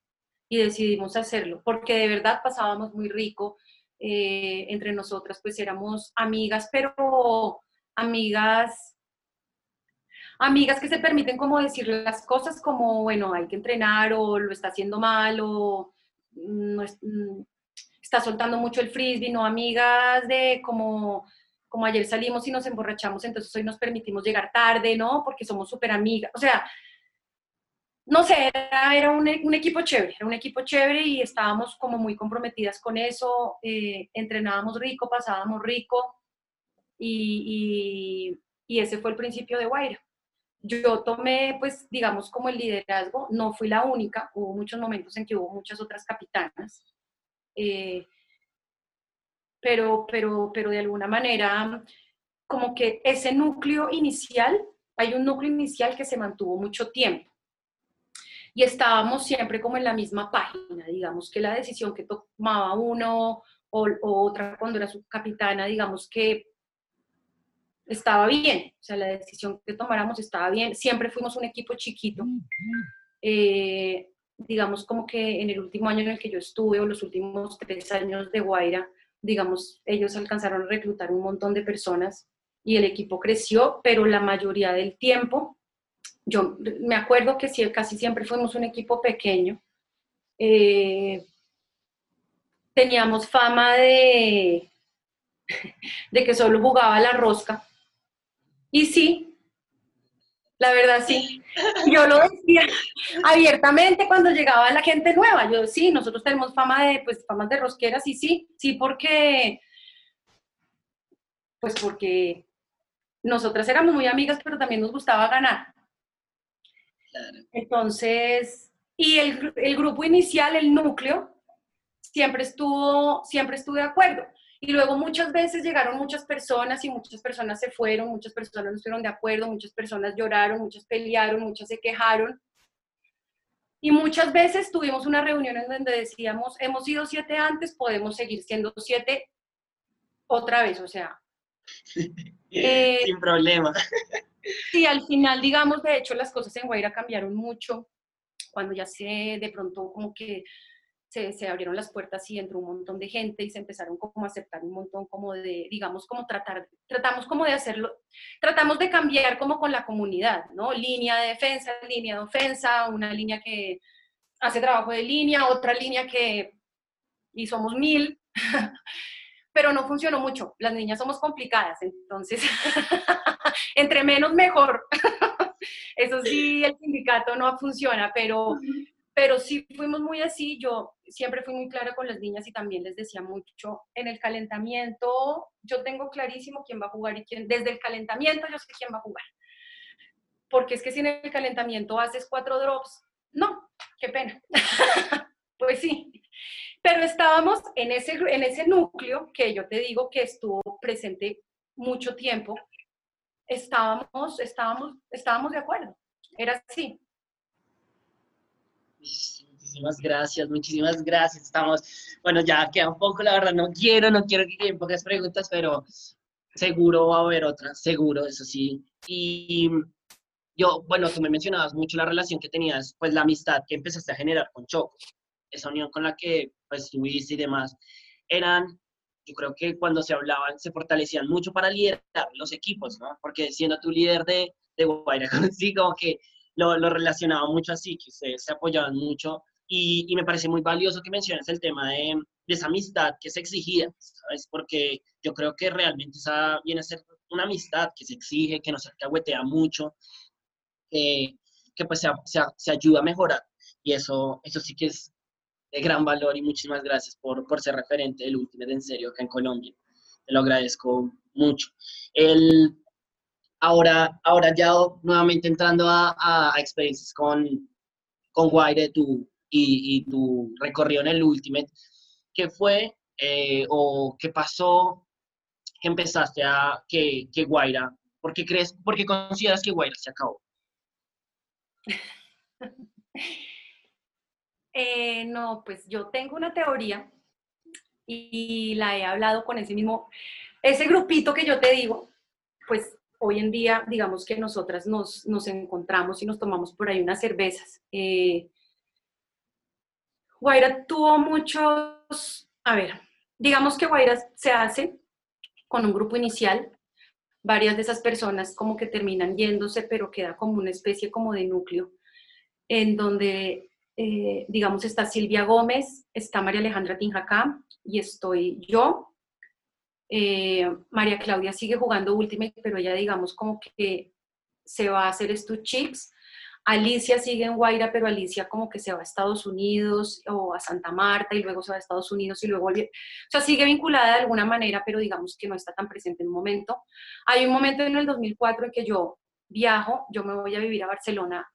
y decidimos hacerlo, porque de verdad pasábamos muy rico eh, entre nosotras, pues éramos amigas, pero amigas, amigas que se permiten como decir las cosas como, bueno, hay que entrenar o lo está haciendo mal o no mm, está soltando mucho el frisbee, no amigas de como como ayer salimos y nos emborrachamos, entonces hoy nos permitimos llegar tarde, ¿no? Porque somos súper amigas. O sea, no sé, era, un, equipo chévere, era un equipo chévere y estábamos como muy comprometidas con eso, eh, entrenábamos rico, pasábamos rico y, y, ese fue el principio de Guaira. Yo tomé, pues, digamos, como el liderazgo, no fui la única, hubo muchos momentos en que hubo muchas otras capitanas. Eh, pero, pero, pero de alguna manera, como que ese núcleo inicial, hay un núcleo inicial que se mantuvo mucho tiempo. Y estábamos siempre como en la misma página, digamos que la decisión que tomaba uno o, otra cuando era su capitana, digamos que estaba bien, o sea, la decisión que tomáramos estaba bien, siempre fuimos un equipo chiquito. Eh, digamos como que en el último año en el que yo estuve, o los últimos tres años de Guaira, digamos, ellos alcanzaron a reclutar un montón de personas y el equipo creció, pero la mayoría del tiempo, yo me acuerdo que casi siempre fuimos un equipo pequeño, Eh, teníamos fama de, [LAUGHS] de que solo jugaba la rosca. Y sí, la verdad sí. Yo lo [LAUGHS] decía abiertamente cuando llegaba la gente nueva. Yo sí, nosotros tenemos fama de, pues, fama de rosqueras y sí, sí, porque, pues porque nosotras éramos muy amigas, pero también nos gustaba ganar. Entonces, y el, el, grupo inicial, el núcleo, siempre estuvo, siempre estuvo de acuerdo. Y luego muchas veces llegaron muchas personas y muchas personas se fueron, muchas personas no estuvieron de acuerdo, muchas personas lloraron, muchas pelearon, muchas se quejaron. Y muchas veces tuvimos una reunión en donde decíamos, hemos sido siete antes, podemos seguir siendo siete otra vez, o sea. Eh, [LAUGHS] Sin problema. Sí, al final, digamos, de hecho, las cosas en Guaira cambiaron mucho cuando ya se de pronto como que se, abrieron las puertas y entró un montón de gente y se empezaron como a aceptar un montón como de, digamos, como tratar, tratamos como de hacerlo, tratamos de cambiar como con la comunidad, ¿no? Línea de defensa, línea de ofensa, una línea que hace trabajo de línea, otra línea que, y somos mil, [LAUGHS] pero no funcionó mucho, las niñas somos complicadas, entonces, [LAUGHS] entre menos mejor. [LAUGHS] Eso sí, el sindicato no funciona, pero pero sí fuimos muy así, yo siempre fui muy clara con las niñas y también les decía mucho, en el calentamiento yo tengo clarísimo quién va a jugar y quién, desde el calentamiento yo sé quién va a jugar. Porque es que si en el calentamiento haces cuatro drops, no, qué pena. [LAUGHS] pues sí. Pero estábamos en ese, en ese núcleo que yo te digo que estuvo presente mucho tiempo, estábamos, estábamos, estábamos de acuerdo. Era así. Muchísimas gracias, muchísimas gracias. Estamos, bueno, ya queda un poco, la verdad, no quiero, no quiero que queden pocas preguntas, pero seguro va a haber otras, seguro, eso sí. Y yo, bueno, tú me mencionabas mucho la relación que tenías, pues la amistad que empezaste a generar con Choco, esa unión con la que pues estuviste y demás, eran, yo creo que cuando se hablaban, se fortalecían mucho para liderar los equipos, ¿no? Porque siendo tu líder de, de [LAUGHS] sí, como que lo, lo relacionaba mucho así, que ustedes se apoyaban mucho y, y, me parece muy valioso que menciones el tema de, de, esa amistad que se exigía, ¿sabes? Porque yo creo que realmente esa viene a ser una amistad que se exige, que nos alcahuetea mucho, que pues se, se, se, ayuda a mejorar. Y eso, eso sí que es de gran valor y muchísimas gracias por, por ser referente del último en serio acá en Colombia. Te lo agradezco mucho. El, ahora, ahora ya nuevamente entrando a, a, experiencias con, con Guaire tu, y, y, tu recorrido en el Ultimate, ¿qué fue eh, o qué pasó que empezaste a que, que Guaira? ¿Por qué crees, por qué consideras que Guaira se acabó? [LAUGHS] Eh, no, pues yo tengo una teoría y la he hablado con ese mismo, ese grupito que yo te digo, pues hoy en día, digamos que nosotras nos, nos encontramos y nos tomamos por ahí unas cervezas. Eh, Guaira tuvo muchos, a ver, digamos que Guaira se hace con un grupo inicial, varias de esas personas como que terminan yéndose, pero queda como una especie como de núcleo, en donde, eh, digamos, está Silvia Gómez, está María Alejandra Tinjacá y estoy yo, eh, María Claudia sigue jugando Ultimate, pero ella digamos como que se va a hacer estos chips. Alicia sigue en Guaira, pero Alicia como que se va a Estados Unidos o a Santa Marta y luego se va a Estados Unidos y luego vuelve. O sea, sigue vinculada de alguna manera, pero digamos que no está tan presente en un momento. Hay un momento en el 2004 en que yo viajo, yo me voy a vivir a Barcelona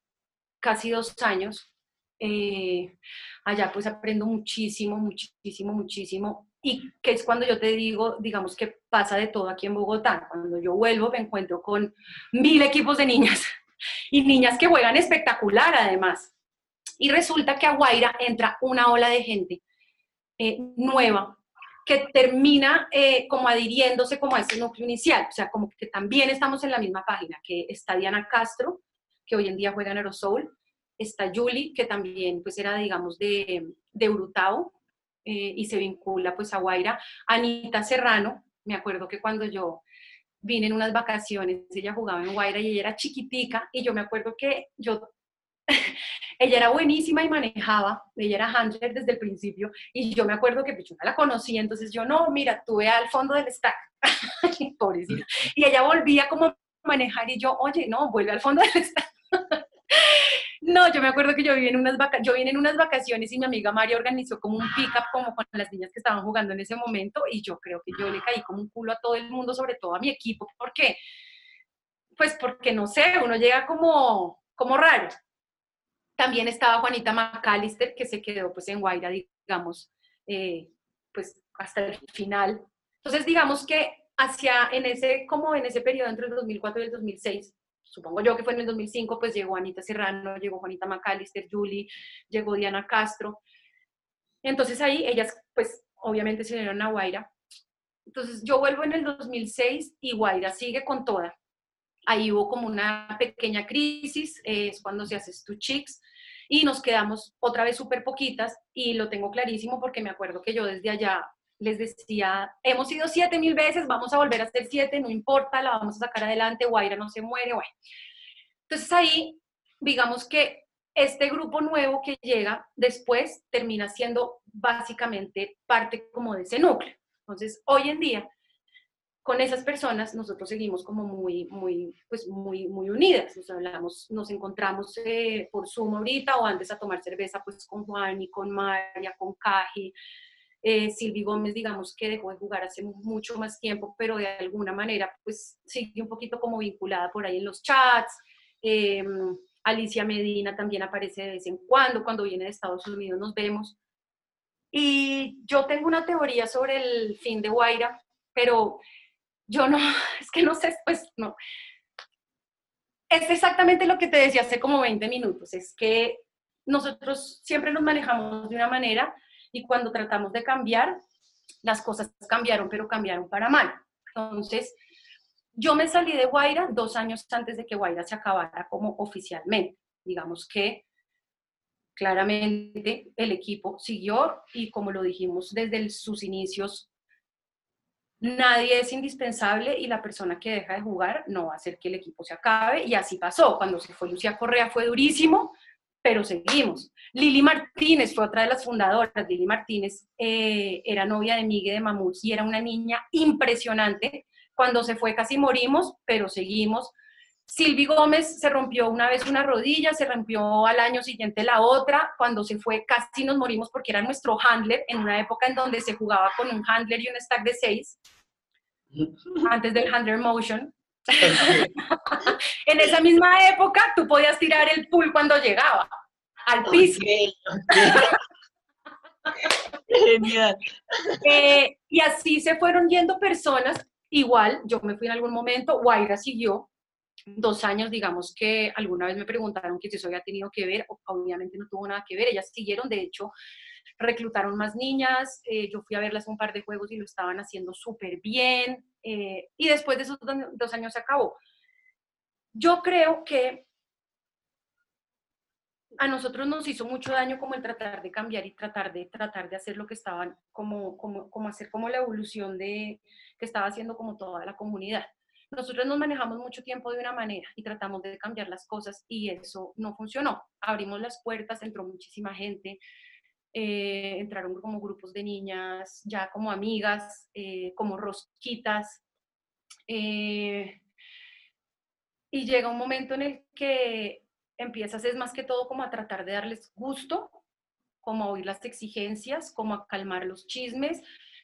casi dos años. Eh, allá pues aprendo muchísimo, muchísimo, muchísimo y que es cuando yo te digo, digamos que pasa de todo aquí en Bogotá. Cuando yo vuelvo me encuentro con mil equipos de niñas [LAUGHS] y niñas que juegan espectacular además. Y resulta que a Guaira entra una ola de gente eh, nueva que termina eh, como adhiriéndose como a ese núcleo inicial, o sea, como que también estamos en la misma página, que está Diana Castro, que hoy en día juega en Aerosoul, está Julie, que también pues era, digamos, de, de Urutao, eh, y se vincula pues a Guaira. Anita Serrano, me acuerdo que cuando yo vine en unas vacaciones, ella jugaba en Guaira y ella era chiquitica y yo me acuerdo que yo [LAUGHS] Ella era buenísima y manejaba, ella era handler desde el principio, y yo me acuerdo que pues, yo la conocí, entonces yo, no, mira, tuve al fondo del stack, [LAUGHS] pobrecita, y ella volvía como a manejar, y yo, oye, no, vuelve al fondo del stack. No, yo me acuerdo que yo vine en unas yo vine en unas vacaciones y mi amiga María organizó como un pick-up como con las niñas que estaban jugando en ese momento y yo creo que yo le caí como un culo a todo el mundo, sobre todo a mi equipo, ¿por qué? Pues porque no sé, uno llega como, como raro. También estaba Juanita McAllister, que se quedó pues en Guaira, digamos, eh, pues hasta el final. Entonces, digamos que hacia, en ese, como en ese periodo entre el 2004 y el 2006, supongo yo que fue en el 2005, pues llegó Anita Serrano, llegó Juanita McAllister, Julie, llegó Diana Castro. Entonces ahí ellas, pues obviamente se unieron a Guaira. Entonces yo vuelvo en el 2006 y Guaira sigue con toda. Ahí hubo como una pequeña crisis, es cuando se hace Stu Chicks, y nos quedamos otra vez súper poquitas, y lo tengo clarísimo porque me acuerdo que yo desde allá les decía, hemos ido siete mil veces, vamos a volver a ser siete, no importa, la vamos a sacar adelante, Guaira no se muere, bueno. Entonces ahí, digamos que este grupo nuevo que llega después termina siendo básicamente parte como de ese núcleo. Entonces, hoy en día, con esas personas nosotros seguimos como muy, muy, pues muy, muy unidas. Nos hablamos, nos encontramos eh, por Zoom ahorita o antes a tomar cerveza pues con Juan y con María, con Caji. Eh, Silvi Gómez, digamos que dejó de jugar hace mucho más tiempo, pero de alguna manera pues sigue un poquito como vinculada por ahí en los chats. Em, Alicia Medina también aparece de vez en cuando, cuando viene de Estados Unidos nos vemos. Y yo tengo una teoría sobre el fin de Guaira, pero yo no, [LAUGHS] es que no sé, pues no. Es exactamente lo que te decía hace como 20 minutos, es que nosotros siempre nos manejamos de una manera y cuando tratamos de cambiar, las cosas cambiaron, pero cambiaron para mal. Entonces, yo me salí de Guaira dos años antes de que Guaira se acabara como oficialmente. Digamos que claramente el equipo siguió y como lo dijimos desde sus inicios, nadie es indispensable y la persona que deja de jugar no va a hacer que el equipo se acabe. Y así pasó. Cuando se fue Lucía Correa fue durísimo, pero seguimos. Lili Martínez fue otra de las fundadoras. Lili Martínez eh, era novia de Miguel de Mamuts y era una niña impresionante. Cuando se fue casi morimos, pero seguimos. Silvi Gómez se rompió una vez una rodilla, se rompió al año siguiente la otra. Cuando se fue casi nos morimos porque era nuestro handler en una época en donde se jugaba con un handler y un stack de seis, antes del handler motion. [LAUGHS] en esa misma época tú podías tirar el pool cuando llegaba al piso. Genial. Eh, y así se fueron yendo personas. Igual, yo me fui en algún momento, Guaira siguió, dos años, digamos que alguna vez me preguntaron que si eso había tenido que ver, obviamente no tuvo nada que ver, ellas siguieron, de hecho, reclutaron más niñas, eh, yo fui a verlas un par de juegos y lo estaban haciendo súper bien, eh, y después de esos dos años se acabó. Yo creo que a nosotros nos hizo mucho daño como el tratar de cambiar y tratar de tratar de hacer lo que estaban como como como hacer como la evolución de que estaba haciendo como toda la comunidad nosotros nos manejamos mucho tiempo de una manera y tratamos de cambiar las cosas y eso no funcionó. Abrimos las puertas, entró muchísima gente, eh, entraron como grupos de niñas, ya como amigas, eh, como rosquitas. Eh, y llega un momento en el que empiezas, es más que todo como a tratar de darles gusto, como a oír las exigencias, como a calmar los chismes,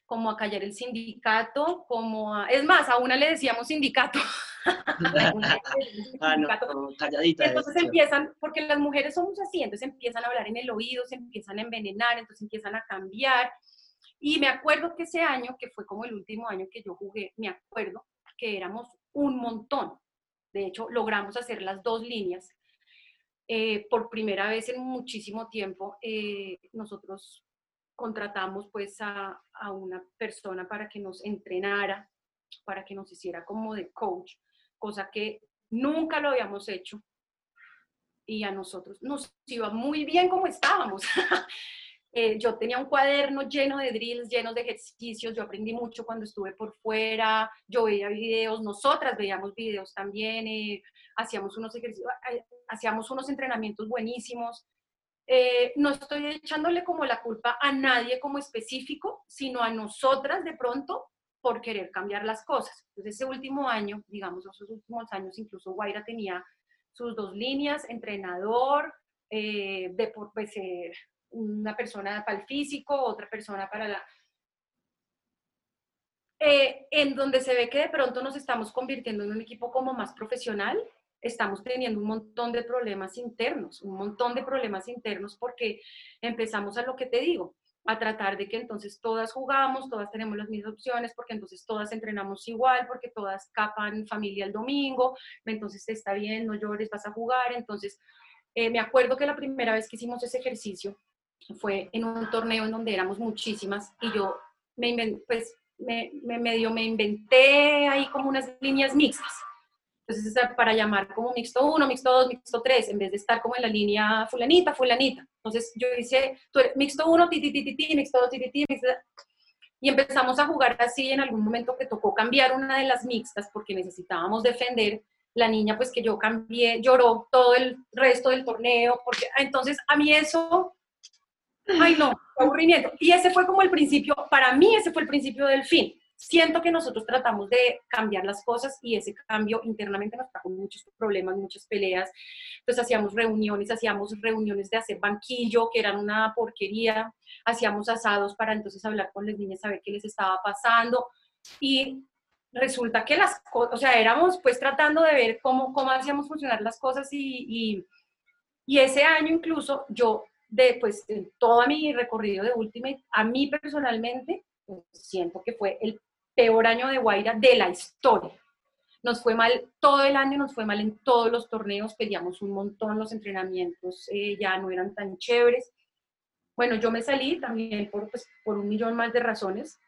como a callar el sindicato, como a... Es más, a una le decíamos sindicato. [LAUGHS] ah, no, calladita. Entonces empiezan, porque las mujeres somos así, entonces empiezan a hablar en el oído, se empiezan a envenenar, entonces empiezan a cambiar. Y me acuerdo que ese año, que fue como el último año que yo jugué, me acuerdo que éramos un montón. De hecho, logramos hacer las dos líneas. Eh, por primera vez en muchísimo tiempo, eh, nosotros contratamos pues a, a, una persona para que nos entrenara, para que nos hiciera como de coach, cosa que nunca lo habíamos hecho y a nosotros nos iba muy bien como estábamos. [LAUGHS] Eh, yo tenía un cuaderno lleno de drills, llenos de ejercicios, yo aprendí mucho cuando estuve por fuera, yo veía videos, nosotras veíamos videos también, eh, hacíamos, unos ejercicios, hacíamos unos entrenamientos buenísimos eh, no estoy echándole como la culpa a nadie como específico, sino a nosotras de pronto por querer cambiar las cosas. Entonces, ese último año, digamos, esos últimos años, incluso Guaira tenía sus dos líneas, entrenador, eh, de pues, eh, una persona para el físico, otra persona para la... Eh, en donde se ve que de pronto nos estamos convirtiendo en un equipo como más profesional, estamos teniendo un montón de problemas internos, un montón de problemas internos porque empezamos a lo que te digo, a tratar de que entonces todas jugamos, todas tenemos las mismas opciones, porque entonces todas entrenamos igual, porque todas capan familia el domingo, entonces está bien, no llores, vas a jugar. Entonces, eh, me acuerdo que la primera vez que hicimos ese ejercicio fue en un torneo en donde éramos muchísimas y yo me, pues, me, me medio me inventé ahí como unas líneas mixtas entonces, para llamar como mixto 1, mixto 2, mixto 3, en vez de estar como en la línea fulanita, fulanita. Entonces, yo hice tú eres mixto 1, ti, ti, ti, mixto 2, ti, ti. Y empezamos a jugar así en algún momento que tocó cambiar una de las mixtas porque necesitábamos defender. La niña, pues que yo cambié, lloró todo el resto del torneo, porque ah, entonces a mí eso, ay no, aburrimiento. Y ese fue como el principio, para mí ese fue el principio del fin siento que nosotros tratamos de cambiar las cosas y ese cambio internamente nos trajo muchos problemas, muchas peleas. Entonces hacíamos reuniones, hacíamos reuniones de hacer banquillo, que eran una porquería, hacíamos asados para entonces hablar con las niñas, saber qué les estaba pasando y resulta que las cosas, o sea, éramos pues tratando de ver cómo, cómo hacíamos funcionar las cosas y, y, y ese año incluso yo, de pues en todo mi recorrido de Ultimate, a mí personalmente, pues, siento que fue el peor año de Guaira de la historia. Nos fue mal todo el año, nos fue mal en todos los torneos, peleamos un montón, los entrenamientos eh, ya no eran tan chéveres. Bueno, yo me salí también por, pues, por un millón más de razones.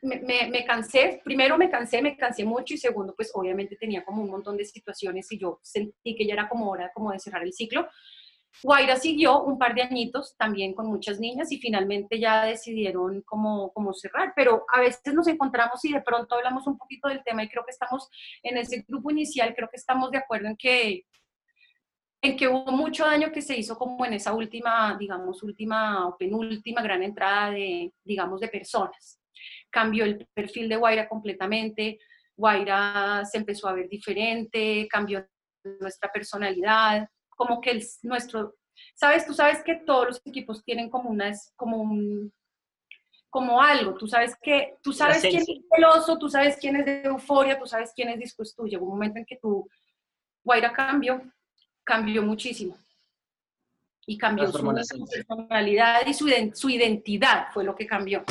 Me, me, cansé, primero me cansé, me cansé mucho y segundo, pues obviamente tenía como un montón de situaciones y yo sentí que ya era como hora como de cerrar el ciclo. Guaira siguió un par de añitos también con muchas niñas y finalmente ya decidieron cómo, cómo, cerrar, pero a veces nos encontramos y de pronto hablamos un poquito del tema y creo que estamos en ese grupo inicial, creo que estamos de acuerdo en que, en que hubo mucho daño que se hizo como en esa última, digamos, última o penúltima gran entrada de, digamos, de personas. Cambió el perfil de Guaira completamente, Guaira se empezó a ver diferente, cambió nuestra personalidad, como que el, nuestro, sabes, tú sabes que todos los equipos tienen como una, como un, como algo, tú sabes que, tú sabes quién es celoso, tú sabes quién es de euforia, tú sabes quién es dispuesto tuyo. Hubo un momento en que tu Guaira cambió, cambió muchísimo. Y cambió su personalidad y su, su, identidad fue lo que cambió.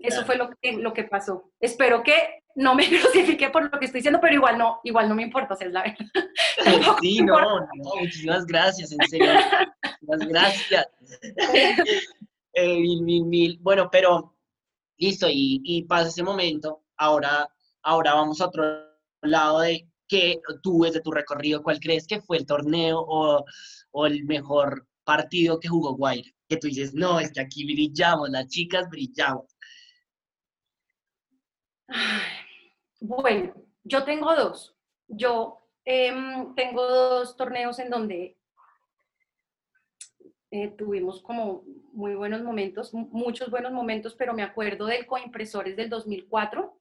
Eso fue lo que, lo que pasó. Espero que no me [LAUGHS] crucifique por lo que estoy diciendo, pero igual no, igual no me importa, es la verdad. [LAUGHS] Sí, no, no, muchísimas gracias, en serio. Muchísimas gracias. [LAUGHS] Eh, mil, mil, mil. Bueno, pero listo, y, y pasa ese momento. Ahora, ahora vamos a otro lado de que tú desde tu recorrido, ¿cuál crees que fue el torneo o, o el mejor partido que jugó Guaira? Que tú dices, no, es que aquí brillamos, las chicas brillamos. Bueno, yo tengo dos. Yo em, tengo dos torneos en donde eh, tuvimos como muy buenos momentos, muchos buenos momentos, pero me acuerdo del coimpresores del 2004,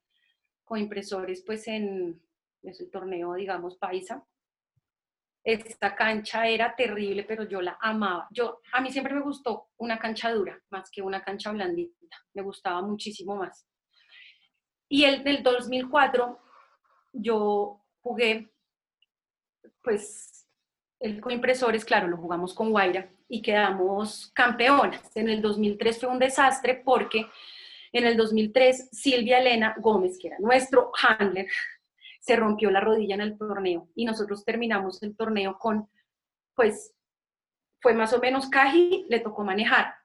coimpresores pues en ese torneo, digamos, paisa. Esta cancha era terrible, pero yo la amaba. Yo, a mí siempre me gustó una cancha dura, más que una cancha blandita. Me gustaba muchísimo más. Y el del 2004 yo jugué, pues, el con impresores, claro, lo jugamos con Guaira y quedamos campeonas. En el 2003 fue un desastre porque en el 2003 Silvia Elena Gómez, que era nuestro handler, se rompió la rodilla en el torneo y nosotros terminamos el torneo con, pues, fue más o menos Caji, le tocó manejar.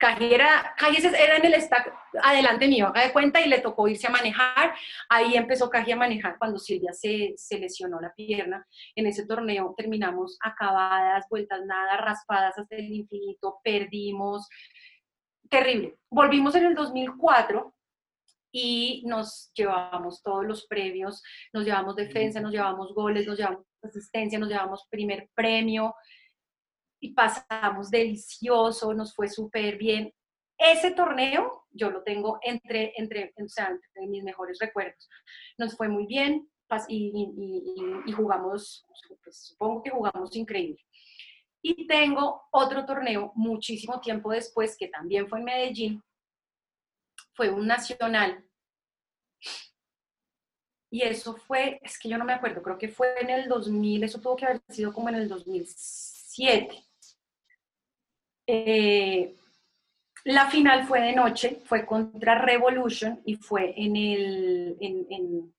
Caji era, era en el stack adelante mío, haga de cuenta, y le tocó irse a manejar. Ahí empezó Caji a manejar cuando Silvia se, se, lesionó la pierna. En ese torneo terminamos acabadas, vueltas nada, raspadas hasta el infinito, perdimos. Terrible. Volvimos en el 2004 y nos llevamos todos los premios, nos llevamos defensa, nos llevamos goles, nos llevamos asistencia, nos llevamos primer premio y pasamos delicioso, nos fue súper bien. Ese torneo yo lo tengo entre, entre, mis mejores recuerdos. Nos fue muy bien y, jugamos, pues, supongo que jugamos increíble. Y tengo otro torneo muchísimo tiempo después, que también fue en Medellín, fue un nacional. Y eso fue, es que yo no me acuerdo, creo que fue en el 2000, eso tuvo que haber sido como en el 2007. Eh, la final fue de noche, fue contra Revolution y fue en el, en,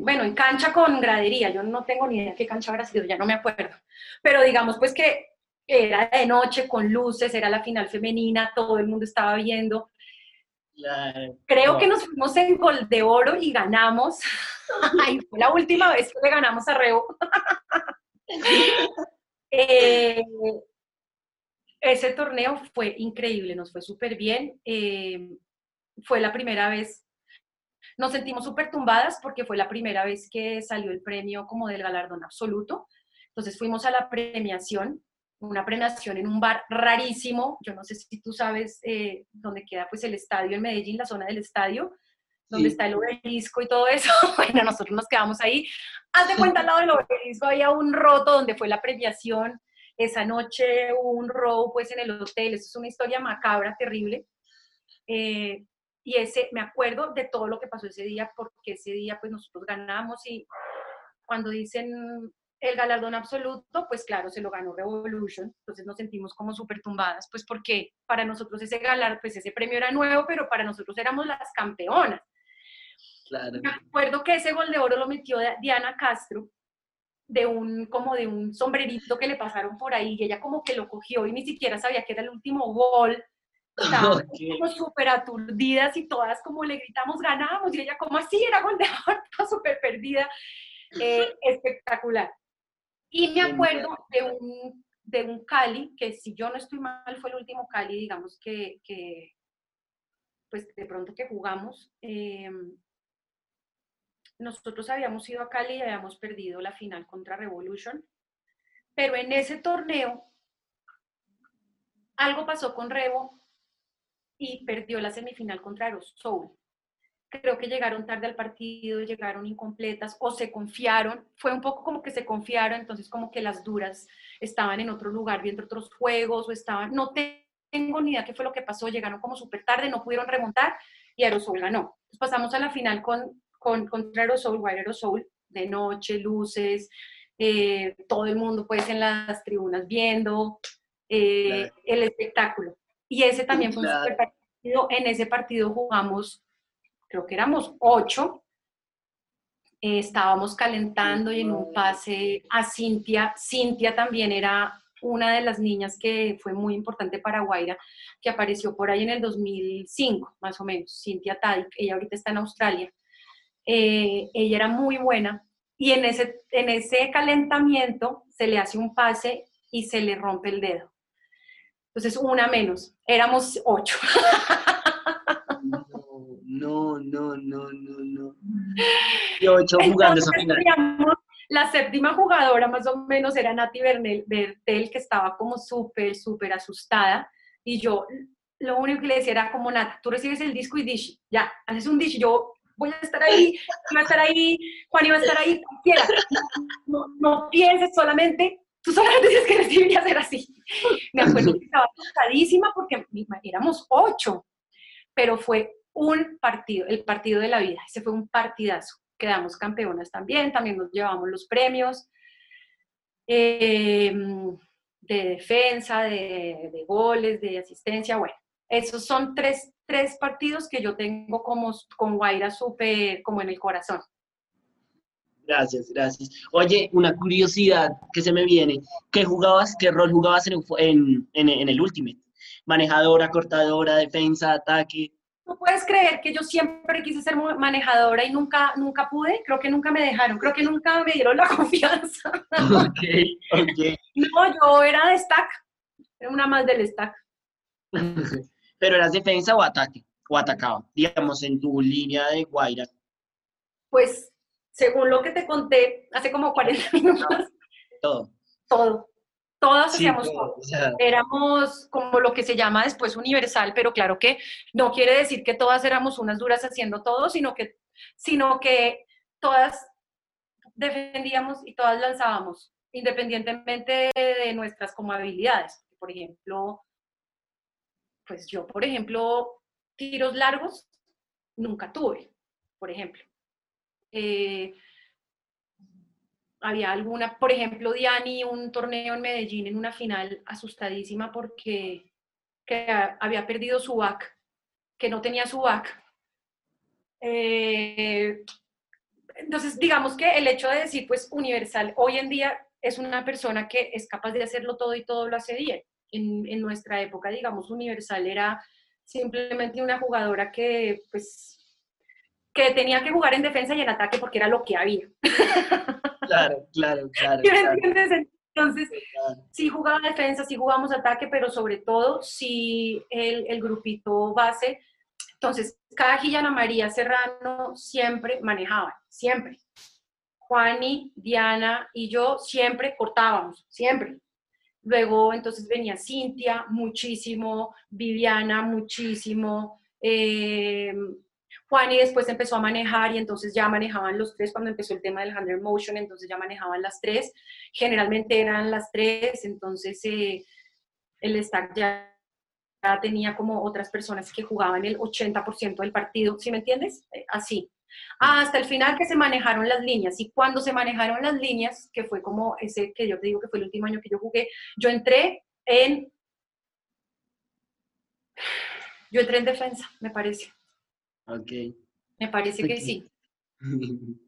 bueno, en cancha con gradería, yo no tengo ni idea qué cancha habrá sido, ya no me acuerdo, pero digamos pues que era de noche con luces, era la final femenina, todo el mundo estaba viendo. Creo que nos fuimos en gol de oro y ganamos. [LAUGHS] Ay, fue la última vez que le ganamos a Rebo. [LAUGHS] eh, ese torneo fue increíble, nos fue súper bien. Eh, fue la primera vez, nos sentimos súper tumbadas porque fue la primera vez que salió el premio como del galardón absoluto. Entonces fuimos a la premiación, una premiación en un bar rarísimo. Yo no sé si tú sabes eh, dónde queda pues el estadio en Medellín, la zona del estadio donde está el obelisco y todo eso. [LAUGHS] Bueno, nosotros nos quedamos ahí. Haz de [LAUGHS] cuenta, al lado del obelisco había un roto donde fue la premiación esa noche hubo un robo pues en el hotel, eso es una historia macabra, terrible. Eh, y ese, me acuerdo de todo lo que pasó ese día, porque ese día pues nosotros ganamos y cuando dicen el galardón absoluto, pues claro, se lo ganó Revolution, entonces nos sentimos como súper tumbadas, pues porque para nosotros ese galardón, pues ese premio era nuevo, pero para nosotros éramos las campeonas. Me acuerdo que ese gol de oro lo metió Diana Castro, de un, como de un sombrerito que le pasaron por ahí y ella como que lo cogió y ni siquiera sabía que era el último gol. Estábamos [LAUGHS] como súper aturdidas y todas como le gritamos, ganamos y ella como así era gol de oro, súper perdida. Eh, espectacular. Y me acuerdo de un, de un Cali, que si yo no estoy mal fue el último Cali, digamos que, que pues de pronto que jugamos. Eh, nosotros habíamos ido a Cali y habíamos perdido la final contra Revolution, pero en ese torneo algo pasó con Revo y perdió la semifinal contra Aerosoul. Creo que llegaron tarde al partido, llegaron incompletas o se confiaron. Fue un poco como que se confiaron, entonces como que las duras estaban en otro lugar viendo otros juegos o estaban, no tengo ni idea qué fue lo que pasó, llegaron como súper tarde, no pudieron remontar y Aerosoul ganó. Pasamos a la final con con, contra Aerosol, White Aerosol, de noche, luces, eh, todo el mundo pues en las tribunas viendo eh, el espectáculo. Y ese también fue un super partido. En ese partido jugamos, creo que éramos ocho. Eh, estábamos calentando y en un pase a Cintia. Cintia también era una de las niñas que fue muy importante para Guaira, que apareció por ahí en el 2005, más o menos, Cintia Tadik, ella ahorita está en Australia. Eh, ella era muy buena y en ese, en ese calentamiento se le hace un pase y se le rompe el dedo. Entonces, una menos. Éramos ocho. No, no, no, no, no. [LAUGHS] Y ocho jugando esa final. La séptima jugadora más o menos era Nati Bertel, que estaba como súper, súper asustada. Y yo lo único que le decía era como, Nati, tú recibes el disco y dish, ya, haces un dish. Yo voy a estar ahí, iba a estar ahí, Juan iba a estar ahí, cualquiera. No, no, pienses solamente, tú solamente tienes que recibir y hacer así. Me acuerdo que estaba asustadísima porque éramos ocho, pero fue un partido, el partido de la vida, ese fue un partidazo. Quedamos campeonas también, también nos llevamos los premios eh, de defensa, de, de goles, de asistencia, bueno, esos son tres, tres partidos que yo tengo como, con Guaira súper como en el corazón. Gracias, gracias. Oye, una curiosidad que se me viene. ¿Qué jugabas, qué rol jugabas en, en, en, el Ultimate? ¿Manejadora, cortadora, defensa, ataque? No puedes creer que yo siempre quise ser manejadora y nunca, nunca pude. Creo que nunca me dejaron. Creo que nunca me dieron la [LAUGHS] confianza. Ok, ok. No, yo era de stack. Era una más del stack. [LAUGHS] pero eras defensa o ataque, o atacaba, digamos, en tu línea de Guaira. Pues, según lo que te conté hace como 40 minutos. Todo. Todo. Todas hacíamos todo. Éramos como lo que se llama después universal, pero claro que no quiere decir que todas éramos unas duras haciendo todo, sino que, sino que todas defendíamos y todas lanzábamos, independientemente de nuestras como habilidades. Por ejemplo, pues yo, por ejemplo, tiros largos nunca tuve, por ejemplo. Eh, había alguna, por ejemplo, Diani, un torneo en Medellín en una final asustadísima porque había perdido su back, que no tenía su back. Eh, entonces, digamos que el hecho de decir, pues, universal, hoy en día es una persona que es capaz de hacerlo todo y todo lo hace bien. En, en nuestra época, digamos, universal era simplemente una jugadora que, pues, que tenía que jugar en defensa y en ataque porque era lo que había. [LAUGHS] Claro, claro, claro. Entonces, sí jugaba defensa, sí jugamos ataque, pero sobre todo sí el, el grupito base. Entonces, cada Gillana María Serrano siempre manejaban, siempre. Juani, Diana y yo siempre cortábamos, siempre. Luego entonces venía Cintia, muchísimo, Viviana, muchísimo, eh, Juan y después empezó a manejar y entonces ya manejaban los tres cuando empezó el tema del handler motion, entonces ya manejaban las tres. Generalmente eran las tres, entonces eh, el stack ya, tenía como otras personas que jugaban el 80% del partido, ¿sí me entiendes? Eh, así. Hasta el final que se manejaron las líneas y cuando se manejaron las líneas, que fue como ese que yo te digo que fue el último año que yo jugué, yo entré en... Yo entré en defensa, me parece. Ok. Me parece que sí. [LAUGHS]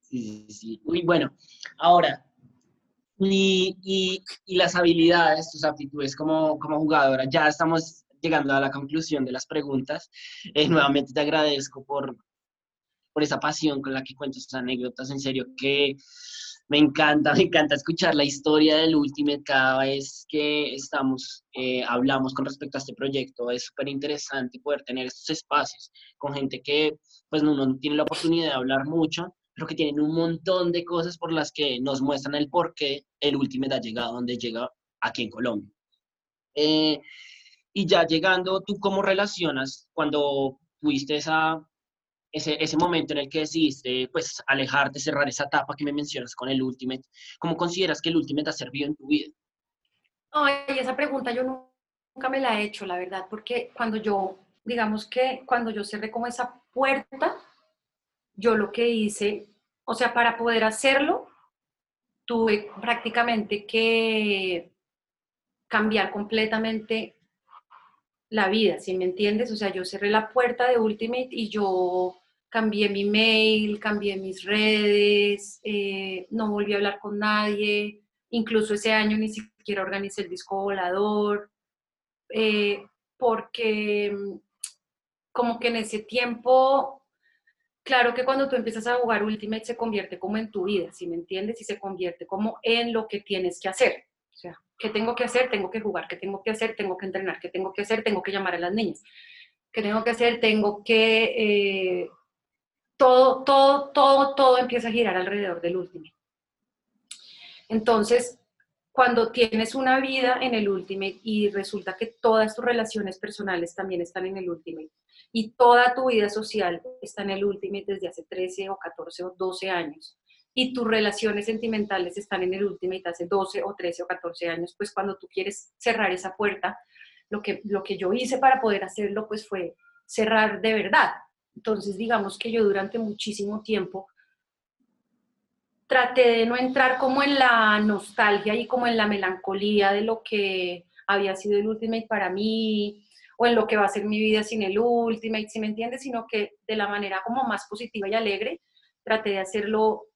sí, sí, sí. Uy, bueno, ahora, y, las habilidades, tus aptitudes como, como jugadora, ya estamos llegando a la conclusión de las preguntas. Eh, nuevamente te agradezco por, por esa pasión con la que cuentas tus anécdotas. En serio que me encanta, [LAUGHS] me encanta escuchar la historia del Ultimate cada vez que estamos, eh, hablamos con respecto a este proyecto. Es súper interesante poder tener estos espacios con gente que pues no, no tiene la oportunidad de hablar mucho, pero que tienen un montón de cosas por las que nos muestran el por qué el Ultimate ha llegado donde llega aquí en Colombia. Eh, y ya llegando, ¿tú cómo relacionas cuando tuviste esa ese, ese momento en el que decidiste pues alejarte, cerrar esa etapa que me mencionas con el Ultimate, ¿cómo consideras que el Ultimate ha servido en tu vida? Ay, esa pregunta yo nunca me la he hecho, la verdad, porque cuando yo, digamos que cuando yo cerré como esa puerta, yo lo que hice, o sea, para poder hacerlo, tuve prácticamente que cambiar completamente la vida, ¿sí me entiendes? O sea, yo cerré la puerta de Ultimate y yo cambié mi mail, cambié mis redes, eh, no volví a hablar con nadie, incluso ese año ni siquiera organicé el disco volador, eh, porque mm, como que en ese tiempo, claro que cuando tú empiezas a jugar Ultimate se convierte como en tu vida, ¿sí me entiendes? Y se convierte como en lo que tienes que hacer. ¿Qué tengo que hacer? Tengo que jugar. ¿Qué tengo que hacer? Tengo que entrenar. ¿Qué tengo que hacer? Tengo que llamar a las niñas. ¿Qué tengo que hacer? Tengo que... Eh, todo, todo, todo, todo empieza a girar alrededor del Ultimate. Entonces, cuando tienes una vida en el Ultimate y resulta que todas tus relaciones personales también están en el Ultimate y toda tu vida social está en el Ultimate desde hace 13 o 14 o 12 años, y tus relaciones sentimentales están en el Ultimate hace 12 o 13 o 14 años, pues cuando tú quieres cerrar esa puerta, lo que, lo que yo hice para poder hacerlo, pues fue cerrar de verdad. Entonces, digamos que yo durante muchísimo tiempo traté de no entrar como en la nostalgia y como en la melancolía de lo que había sido el Ultimate para mí o en lo que va a ser mi vida sin el Ultimate, si me entiendes, sino que de la manera como más positiva y alegre traté de hacerlo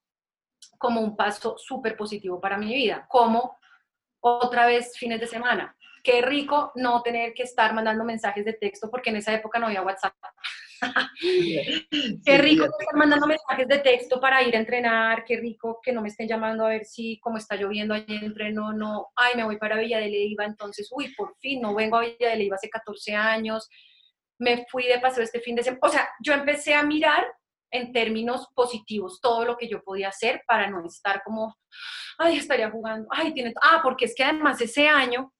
como un paso súper positivo para mi vida, como otra vez fines de semana. Qué rico no tener que estar mandando mensajes de texto porque en esa época no había WhatsApp. qué rico estar mandando mensajes de texto para ir a entrenar, qué rico que no me estén llamando a ver si como está lloviendo allí entreno, no, ay, me voy para Villa de Leiva, entonces, uy, por fin, no vengo a Villa de Leiva hace 14 años, me fui de paseo este fin de semana, o sea, yo empecé a mirar en términos positivos todo lo que yo podía hacer para no estar como, ay, estaría jugando, ay, tiene, ah, porque es que además ese año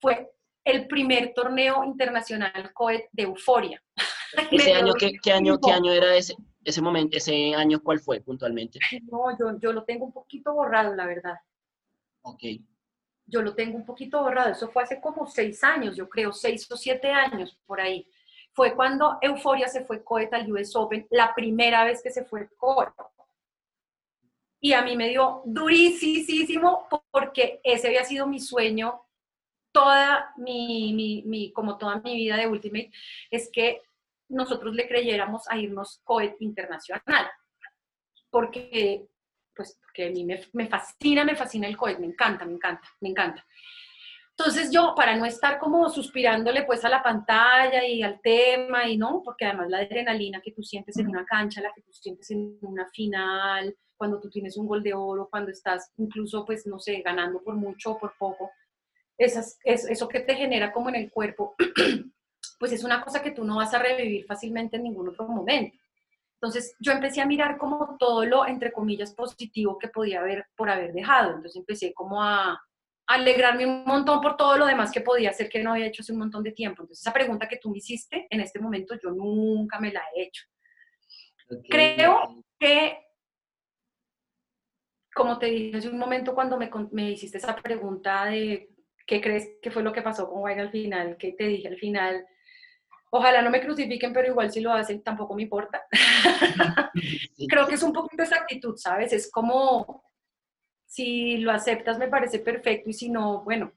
fue el primer torneo internacional COET de Euforia. [LAUGHS] ¿Ese año qué, qué, año, qué año era ese, ese momento, ese año cuál fue puntualmente? No, yo, yo lo tengo un poquito borrado, la verdad. Ok. Yo lo tengo un poquito borrado, eso fue hace como seis años, yo creo, seis o siete años por ahí. Fue cuando Euforia se fue COET al US Open, la primera vez que se fue COET. Y a mí me dio durísimo porque ese había sido mi sueño toda mi, mi, como toda mi vida de Ultimate, es que nosotros le creyéramos a irnos COET internacional. Porque, pues, porque a mí me, me fascina, me fascina el COET, me encanta, me encanta, me encanta. Entonces yo, para no estar como suspirándole pues a la pantalla y al tema y no, porque además la adrenalina que tú sientes en una cancha, la que tú sientes en una final, cuando tú tienes un gol de oro, cuando estás incluso pues no sé, ganando por mucho o por poco, esas, eso que te genera como en el cuerpo, [CLEARS THROAT] pues es una cosa que tú no vas a revivir fácilmente en ningún otro momento. Entonces yo empecé a mirar como todo lo, entre comillas, positivo que podía haber por haber dejado. Entonces empecé como a, alegrarme un montón por todo lo demás que podía hacer que no había hecho hace un montón de tiempo. Entonces esa pregunta que tú me hiciste, en este momento yo nunca me la he hecho. Creo que, como te dije hace un momento cuando me, me hiciste esa pregunta de ¿Qué crees que fue lo que pasó con Wayne al final? ¿Qué te dije al final? Ojalá no me crucifiquen, pero igual si lo hacen tampoco me importa. [LAUGHS] [LAUGHS] Creo que es un poquito esa actitud, ¿sabes? Es como, si lo aceptas me parece perfecto y si no, bueno,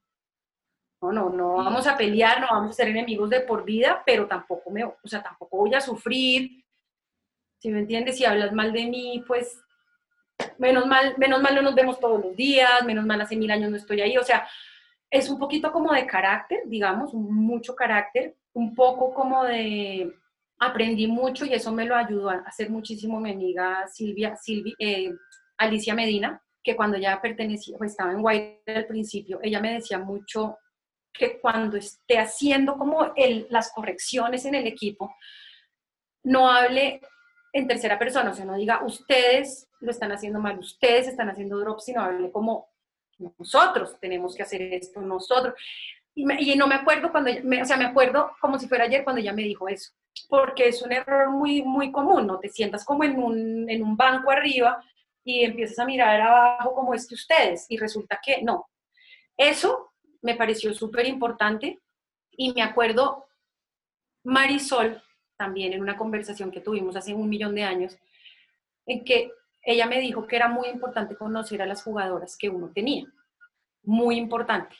no, no, no vamos a pelear, no vamos a ser enemigos de por vida, pero tampoco me, o sea, tampoco voy a sufrir. Si me entiendes, si hablas mal de mí, pues menos mal, menos mal no nos vemos todos los días, menos mal hace mil años no estoy ahí, o sea, es un poquito como de carácter, digamos, mucho carácter, un poco como de aprendí mucho y eso me lo ayudó a hacer muchísimo mi amiga Silvia, Silvia eh, Alicia Medina, que cuando ya pertenecía, pues estaba en White al principio, ella me decía mucho que cuando esté haciendo como el, las correcciones en el equipo, no hable en tercera persona, o sea, no diga ustedes lo están haciendo mal, ustedes están haciendo drops, sino hable como nosotros tenemos que hacer esto, nosotros. Y, no me acuerdo cuando, o sea, me acuerdo como si fuera ayer cuando ella me dijo eso, porque es un error muy, muy común, ¿no? Te sientas como en un, en un banco arriba y empiezas a mirar abajo como es que ustedes, y resulta que no. Eso me pareció súper importante y me acuerdo Marisol, también en una conversación que tuvimos hace un millón de años, en que ella me dijo que era muy importante conocer a las jugadoras que uno tenía. Muy importante.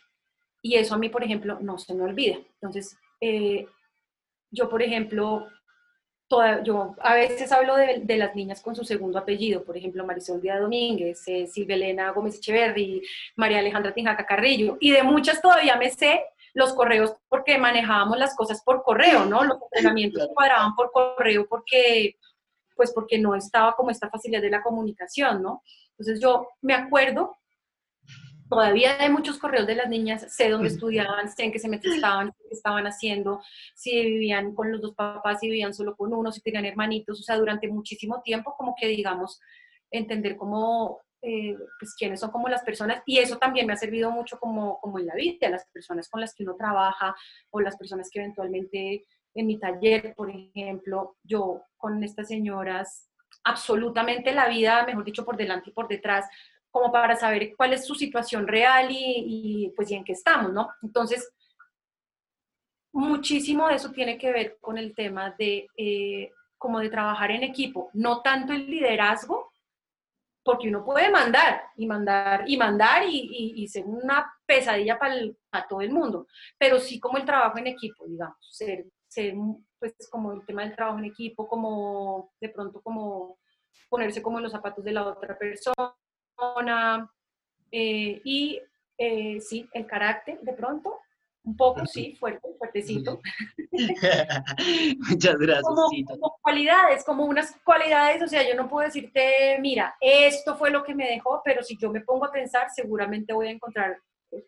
Y eso a mí, por ejemplo, no se me olvida. Entonces, eh, yo, por ejemplo, toda, yo a veces hablo de, las niñas con su segundo apellido, por ejemplo, Marisol Díaz Domínguez, eh, Silvia Elena Gómez Echeverri, María Alejandra Tinjaca Carrillo, y de muchas todavía me sé los correos porque manejábamos las cosas por correo, ¿no? Los entrenamientos cuadraban por correo porque pues porque no estaba como esta facilidad de la comunicación, ¿no? Entonces yo me acuerdo todavía de muchos correos de las niñas, sé dónde estudiaban, sé en qué se estaban, qué estaban haciendo, si vivían con los dos papás, si vivían solo con uno, si tenían hermanitos, o sea, durante muchísimo tiempo como que digamos, entender cómo, eh, pues quiénes son como las personas, y eso también me ha servido mucho como, como en la vida, las personas con las que uno trabaja o las personas que eventualmente en mi taller, por ejemplo, yo con estas señoras, absolutamente la vida, mejor dicho, por delante y por detrás, como para saber cuál es su situación real y, pues y en qué estamos, ¿no? Entonces, muchísimo de eso tiene que ver con el tema de eh, como de trabajar en equipo, no tanto el liderazgo, porque uno puede mandar y mandar y mandar y, y, ser una pesadilla para, para todo el mundo, pero sí como el trabajo en equipo, digamos, ser pues como el tema del trabajo en equipo, como de pronto como ponerse como en los zapatos de la otra persona eh, y eh, sí, el carácter de pronto, un poco, sí, fuerte, fuertecito. [LAUGHS] Muchas [LAUGHS] gracias. Como, como, cualidades, como unas cualidades, o sea, yo no puedo decirte, mira, esto fue lo que me dejó, pero si yo me pongo a pensar, seguramente voy a encontrar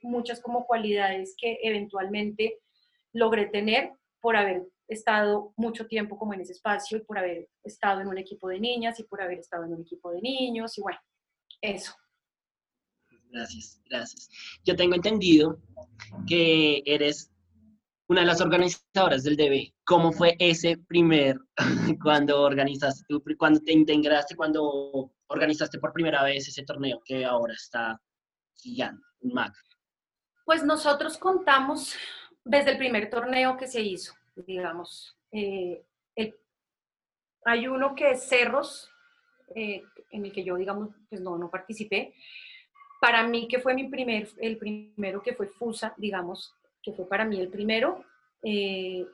muchas como cualidades que eventualmente logré tener por haber estado mucho tiempo como en ese espacio y por haber estado en un equipo de niñas y por haber estado en un equipo de niños y bueno, eso. Gracias, gracias. Yo tengo entendido que eres una de las organizadoras del DB. ¿Cómo fue ese primer, [LAUGHS] cuando organizaste, cuando te integraste, cuando organizaste por primera vez ese torneo que ahora está gigante, un MAC? Pues nosotros contamos desde el primer torneo que se hizo, digamos. Eh, hay uno que es Cerros, eh, en el que yo, digamos, pues no, no participé. Para mí, que fue mi primer, el primero que fue FUSA, digamos, que fue para mí el primero, eh,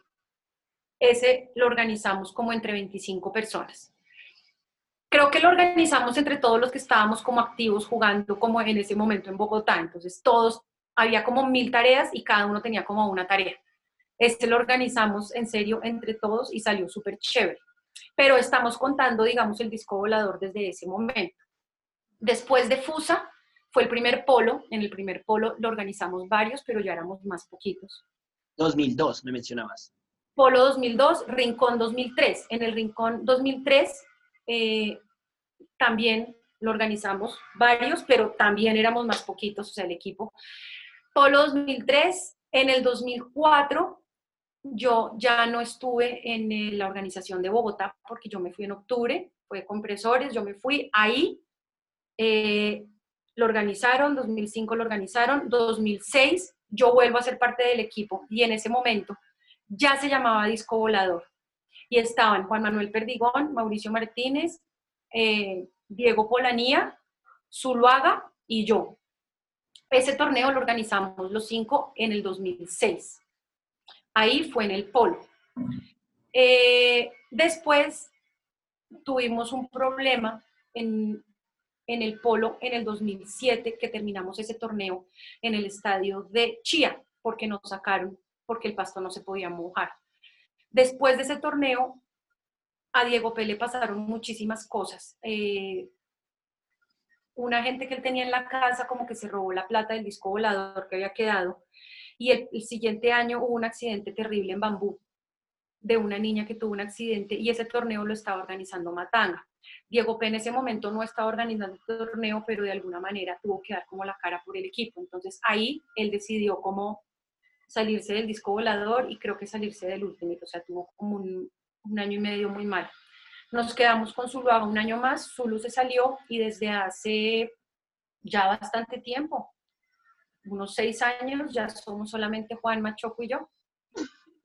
ese lo organizamos como entre 25 personas. Creo que lo organizamos entre todos los que estábamos como activos jugando como en ese momento en Bogotá. Entonces todos, había como mil tareas y cada uno tenía como una tarea. Este lo organizamos en serio entre todos y salió súper chévere. Pero estamos contando, digamos, el disco volador desde ese momento. Después de FUSA, fue el primer polo. En el primer polo lo organizamos varios, pero ya éramos más poquitos. 2002, me mencionabas. Polo 2002, Rincón 2003. En el Rincón 2003 eh, también lo organizamos varios, pero también éramos más poquitos, o sea, el equipo. Polo 2003, en el 2004 yo ya no estuve en la organización de Bogotá porque yo me fui en octubre, fue compresores, yo me fui ahí. Eh, lo organizaron, 2005 lo organizaron, 2006 yo vuelvo a ser parte del equipo y en ese momento ya se llamaba Disco Volador y estaban Juan Manuel Perdigón, Mauricio Martínez, eh, Diego Polanía, Zuluaga y yo. Ese torneo lo organizamos los cinco en el 2006. Ahí fue en el polo. Eh, después tuvimos un problema en, en el polo en el 2007, que terminamos ese torneo en el estadio de Chía, porque nos sacaron, porque el pasto no se podía mojar. Después de ese torneo, a Diego Pele pasaron muchísimas cosas. Eh, una gente que él tenía en la casa como que se robó la plata del disco volador que había quedado y el, siguiente año hubo un accidente terrible en Bambú de una niña que tuvo un accidente y ese torneo lo estaba organizando Matanga. Diego P en ese momento no estaba organizando el torneo, pero de alguna manera tuvo que dar como la cara por el equipo. Entonces ahí él decidió como salirse del disco volador y creo que salirse del último, o sea, tuvo como un, año y medio muy mal. Nos quedamos con Zuluaga un año más, Zulu se salió y desde hace ya bastante tiempo, unos seis años, ya somos solamente Juan Machoco y yo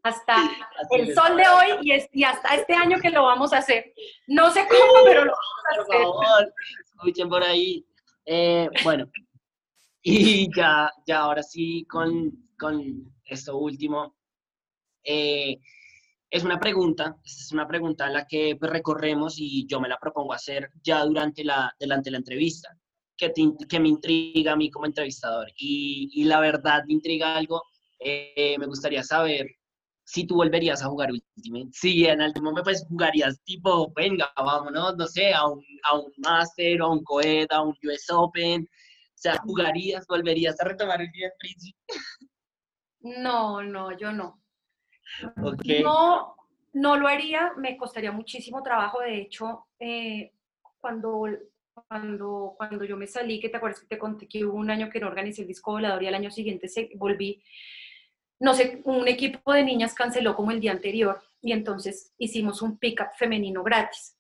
hasta el sol de hoy y, hasta este año que lo vamos a hacer. No sé cómo, pero lo vamos a hacer. Por favor, escuchen por ahí. Eh, bueno, y ya, ya ahora sí con, con esto último. Eh, es una pregunta, es una pregunta a la que pues, recorremos y yo me la propongo hacer ya durante la, durante la entrevista, que, que me intriga a mí como entrevistador. Y, y la verdad me intriga algo, eh, me gustaría saber si tú volverías a jugar Ultimate, si en algún momento pues jugarías tipo, venga, vámonos, no sé, a un, a un Master, a un Coed, a un US Open, o sea, jugarías, volverías a retomar el día Príncipe. No, no, yo no. No, no lo haría, me costaría muchísimo trabajo, de hecho, eh, cuando, cuando, cuando yo me salí, que te acuerdas que te conté que hubo un año que no organicé el disco volador y al año siguiente se, volví, no sé, un equipo de niñas canceló como el día anterior y entonces hicimos un pick-up femenino gratis.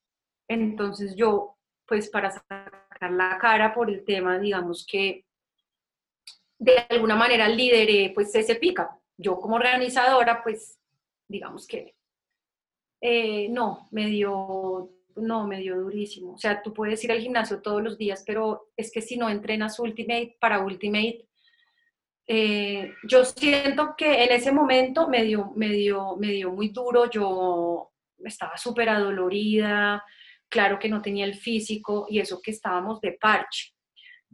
Entonces yo, pues para sacar la cara por el tema, digamos que de alguna manera lideré pues ese pick-up. Yo como organizadora, pues digamos que eh, no, me dio, no, me dio durísimo. O sea, tú puedes ir al gimnasio todos los días, pero es que si no entrenas Ultimate para Ultimate, eh, yo siento que en ese momento me dio, me dio, me dio muy duro, yo estaba súper adolorida, claro que no tenía el físico y eso que estábamos de parche.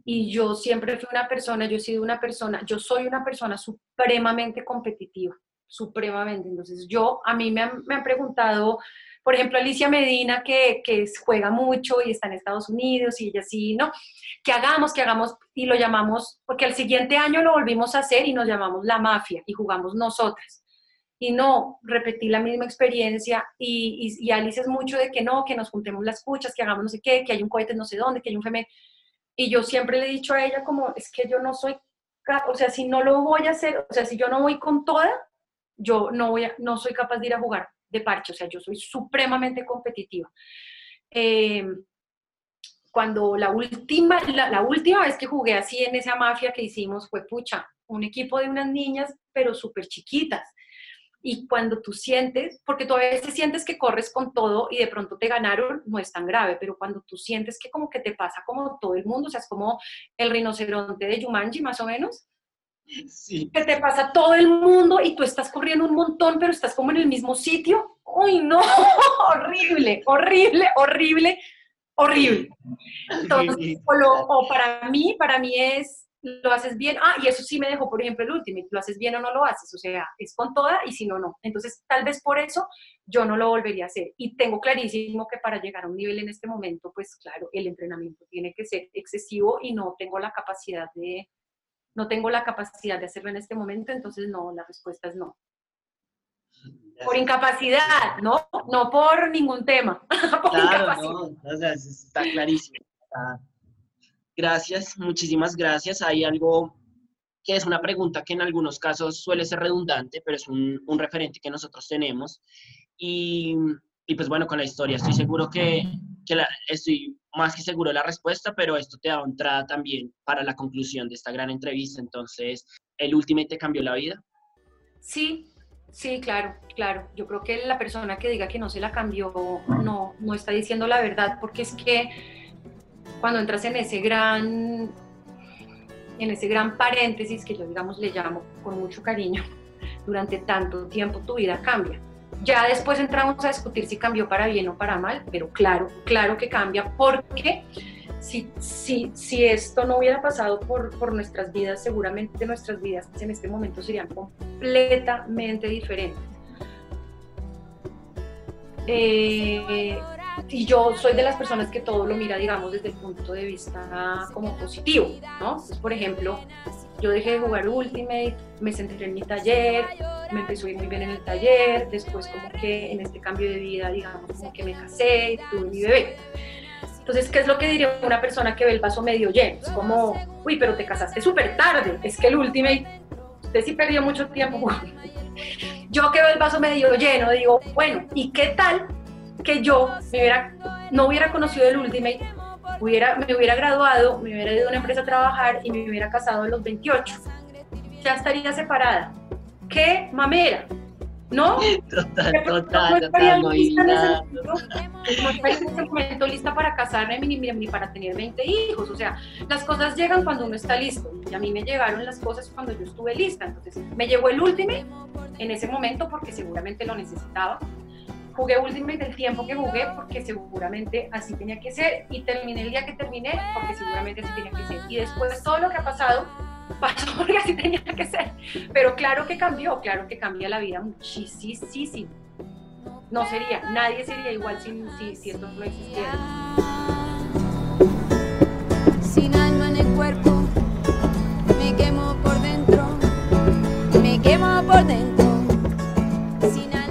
Y yo siempre fui una persona, yo he sido una persona, yo soy una persona supremamente competitiva, supremamente. Entonces yo, a mí me han, me han preguntado por ejemplo, Alicia Medina, que, que, juega mucho y está en Estados Unidos y ella sí, ¿no? Que hagamos, que hagamos, y lo llamamos, porque el siguiente año lo volvimos a hacer y nos llamamos La Mafia y jugamos nosotras. y no, repetí la misma experiencia y, y, Alice es mucho de que no, que nos juntemos las escuchas, que hagamos no sé qué, que hay un cohete no sé dónde, que hay un femen. Y yo siempre le he dicho a ella como, es que yo no soy, o sea, si no lo voy a hacer, o sea, si yo no voy con toda, yo no, voy a, no soy capaz de ir a jugar de parche, o sea, yo soy supremamente competitiva. Eh, cuando la última, la, la, última vez que jugué así en esa mafia que hicimos fue, pucha, un equipo de unas niñas, pero súper chiquitas y cuando tú sientes, porque tú a veces sientes que corres con todo y de pronto te ganaron, no es tan grave, pero cuando tú sientes que como que te pasa como todo el mundo, o sea, es como el rinoceronte de Yumanji más o menos, sí. que te pasa todo el mundo y tú estás corriendo un montón, pero estás como en el mismo sitio, ¡uy no! [LAUGHS] horrible, horrible, horrible, horrible. Entonces, o para mí, para mí es lo haces bien, ah, y eso sí me dejó, por ejemplo, el último, lo haces bien o no lo haces, o sea, es con toda y si no, no. Entonces, tal vez por eso yo no lo volvería a hacer. Y tengo clarísimo que para llegar a un nivel en este momento, pues claro, el entrenamiento tiene que ser excesivo y no tengo la capacidad de, no tengo la capacidad de hacerlo en este momento, entonces no, la respuesta es no. Por incapacidad, ¿no? No por ningún tema. [LAUGHS] claro, no, o sea, está clarísimo. Gracias, muchísimas gracias. Hay algo que es una pregunta que en algunos casos suele ser redundante, pero es un, referente que nosotros tenemos. Y, pues bueno, con la historia estoy seguro que, estoy más que seguro de la respuesta, pero esto te da entrada también para la conclusión de esta gran entrevista. Entonces, ¿el Ultimate te cambió la vida? Sí, sí, claro, claro. Yo creo que la persona que diga que no se la cambió no, no está diciendo la verdad, porque es que cuando entras en ese gran, en ese gran paréntesis que yo digamos le llamo con mucho cariño, durante tanto tiempo tu vida cambia. Ya después entramos a discutir si cambió para bien o para mal, pero claro, claro que cambia porque si, si, si esto no hubiera pasado por, por nuestras vidas, seguramente nuestras vidas en este momento serían completamente diferentes. Eh, y yo soy de las personas que todo lo mira, digamos, desde el punto de vista como positivo, ¿no? Entonces, por ejemplo, yo dejé de jugar Ultimate, me centré en mi taller, me empezó a ir muy bien en el taller, después como que en este cambio de vida, digamos, como que me casé, tuve mi bebé. Entonces, ¿qué es lo que diría una persona que ve el vaso medio lleno? Es como, uy, pero te casaste súper tarde, es que el Ultimate, usted sí perdió mucho tiempo [LAUGHS] Yo que veo el vaso medio lleno, digo, bueno, ¿y qué tal que yo hubiera, no hubiera conocido el Ultimate, hubiera, me hubiera graduado, me hubiera ido a una empresa a trabajar y me hubiera casado a los 28. Ya estaría separada. ¡Qué mamera! ¿No? [LAUGHS] Total, total, no estaría lista en ese momento lista para casarme ni, ni, para tener 20 hijos. O sea, las cosas llegan cuando uno está listo. Y a mí me llegaron las cosas cuando yo estuve lista. Entonces, me llegó el último en ese momento porque seguramente lo necesitaba jugué Ultimate el tiempo que jugué porque seguramente así tenía que ser y terminé el día que terminé porque seguramente así tenía que ser. Y después de todo lo que ha pasado [LAUGHS] pasó porque así tenía que ser. Pero claro que cambió, claro que cambia la vida muchísimo. No sería, nadie sería igual si, si, si esto no existiera. Sin alma en el cuerpo, me quemo por dentro, me quemo por dentro. Sin alma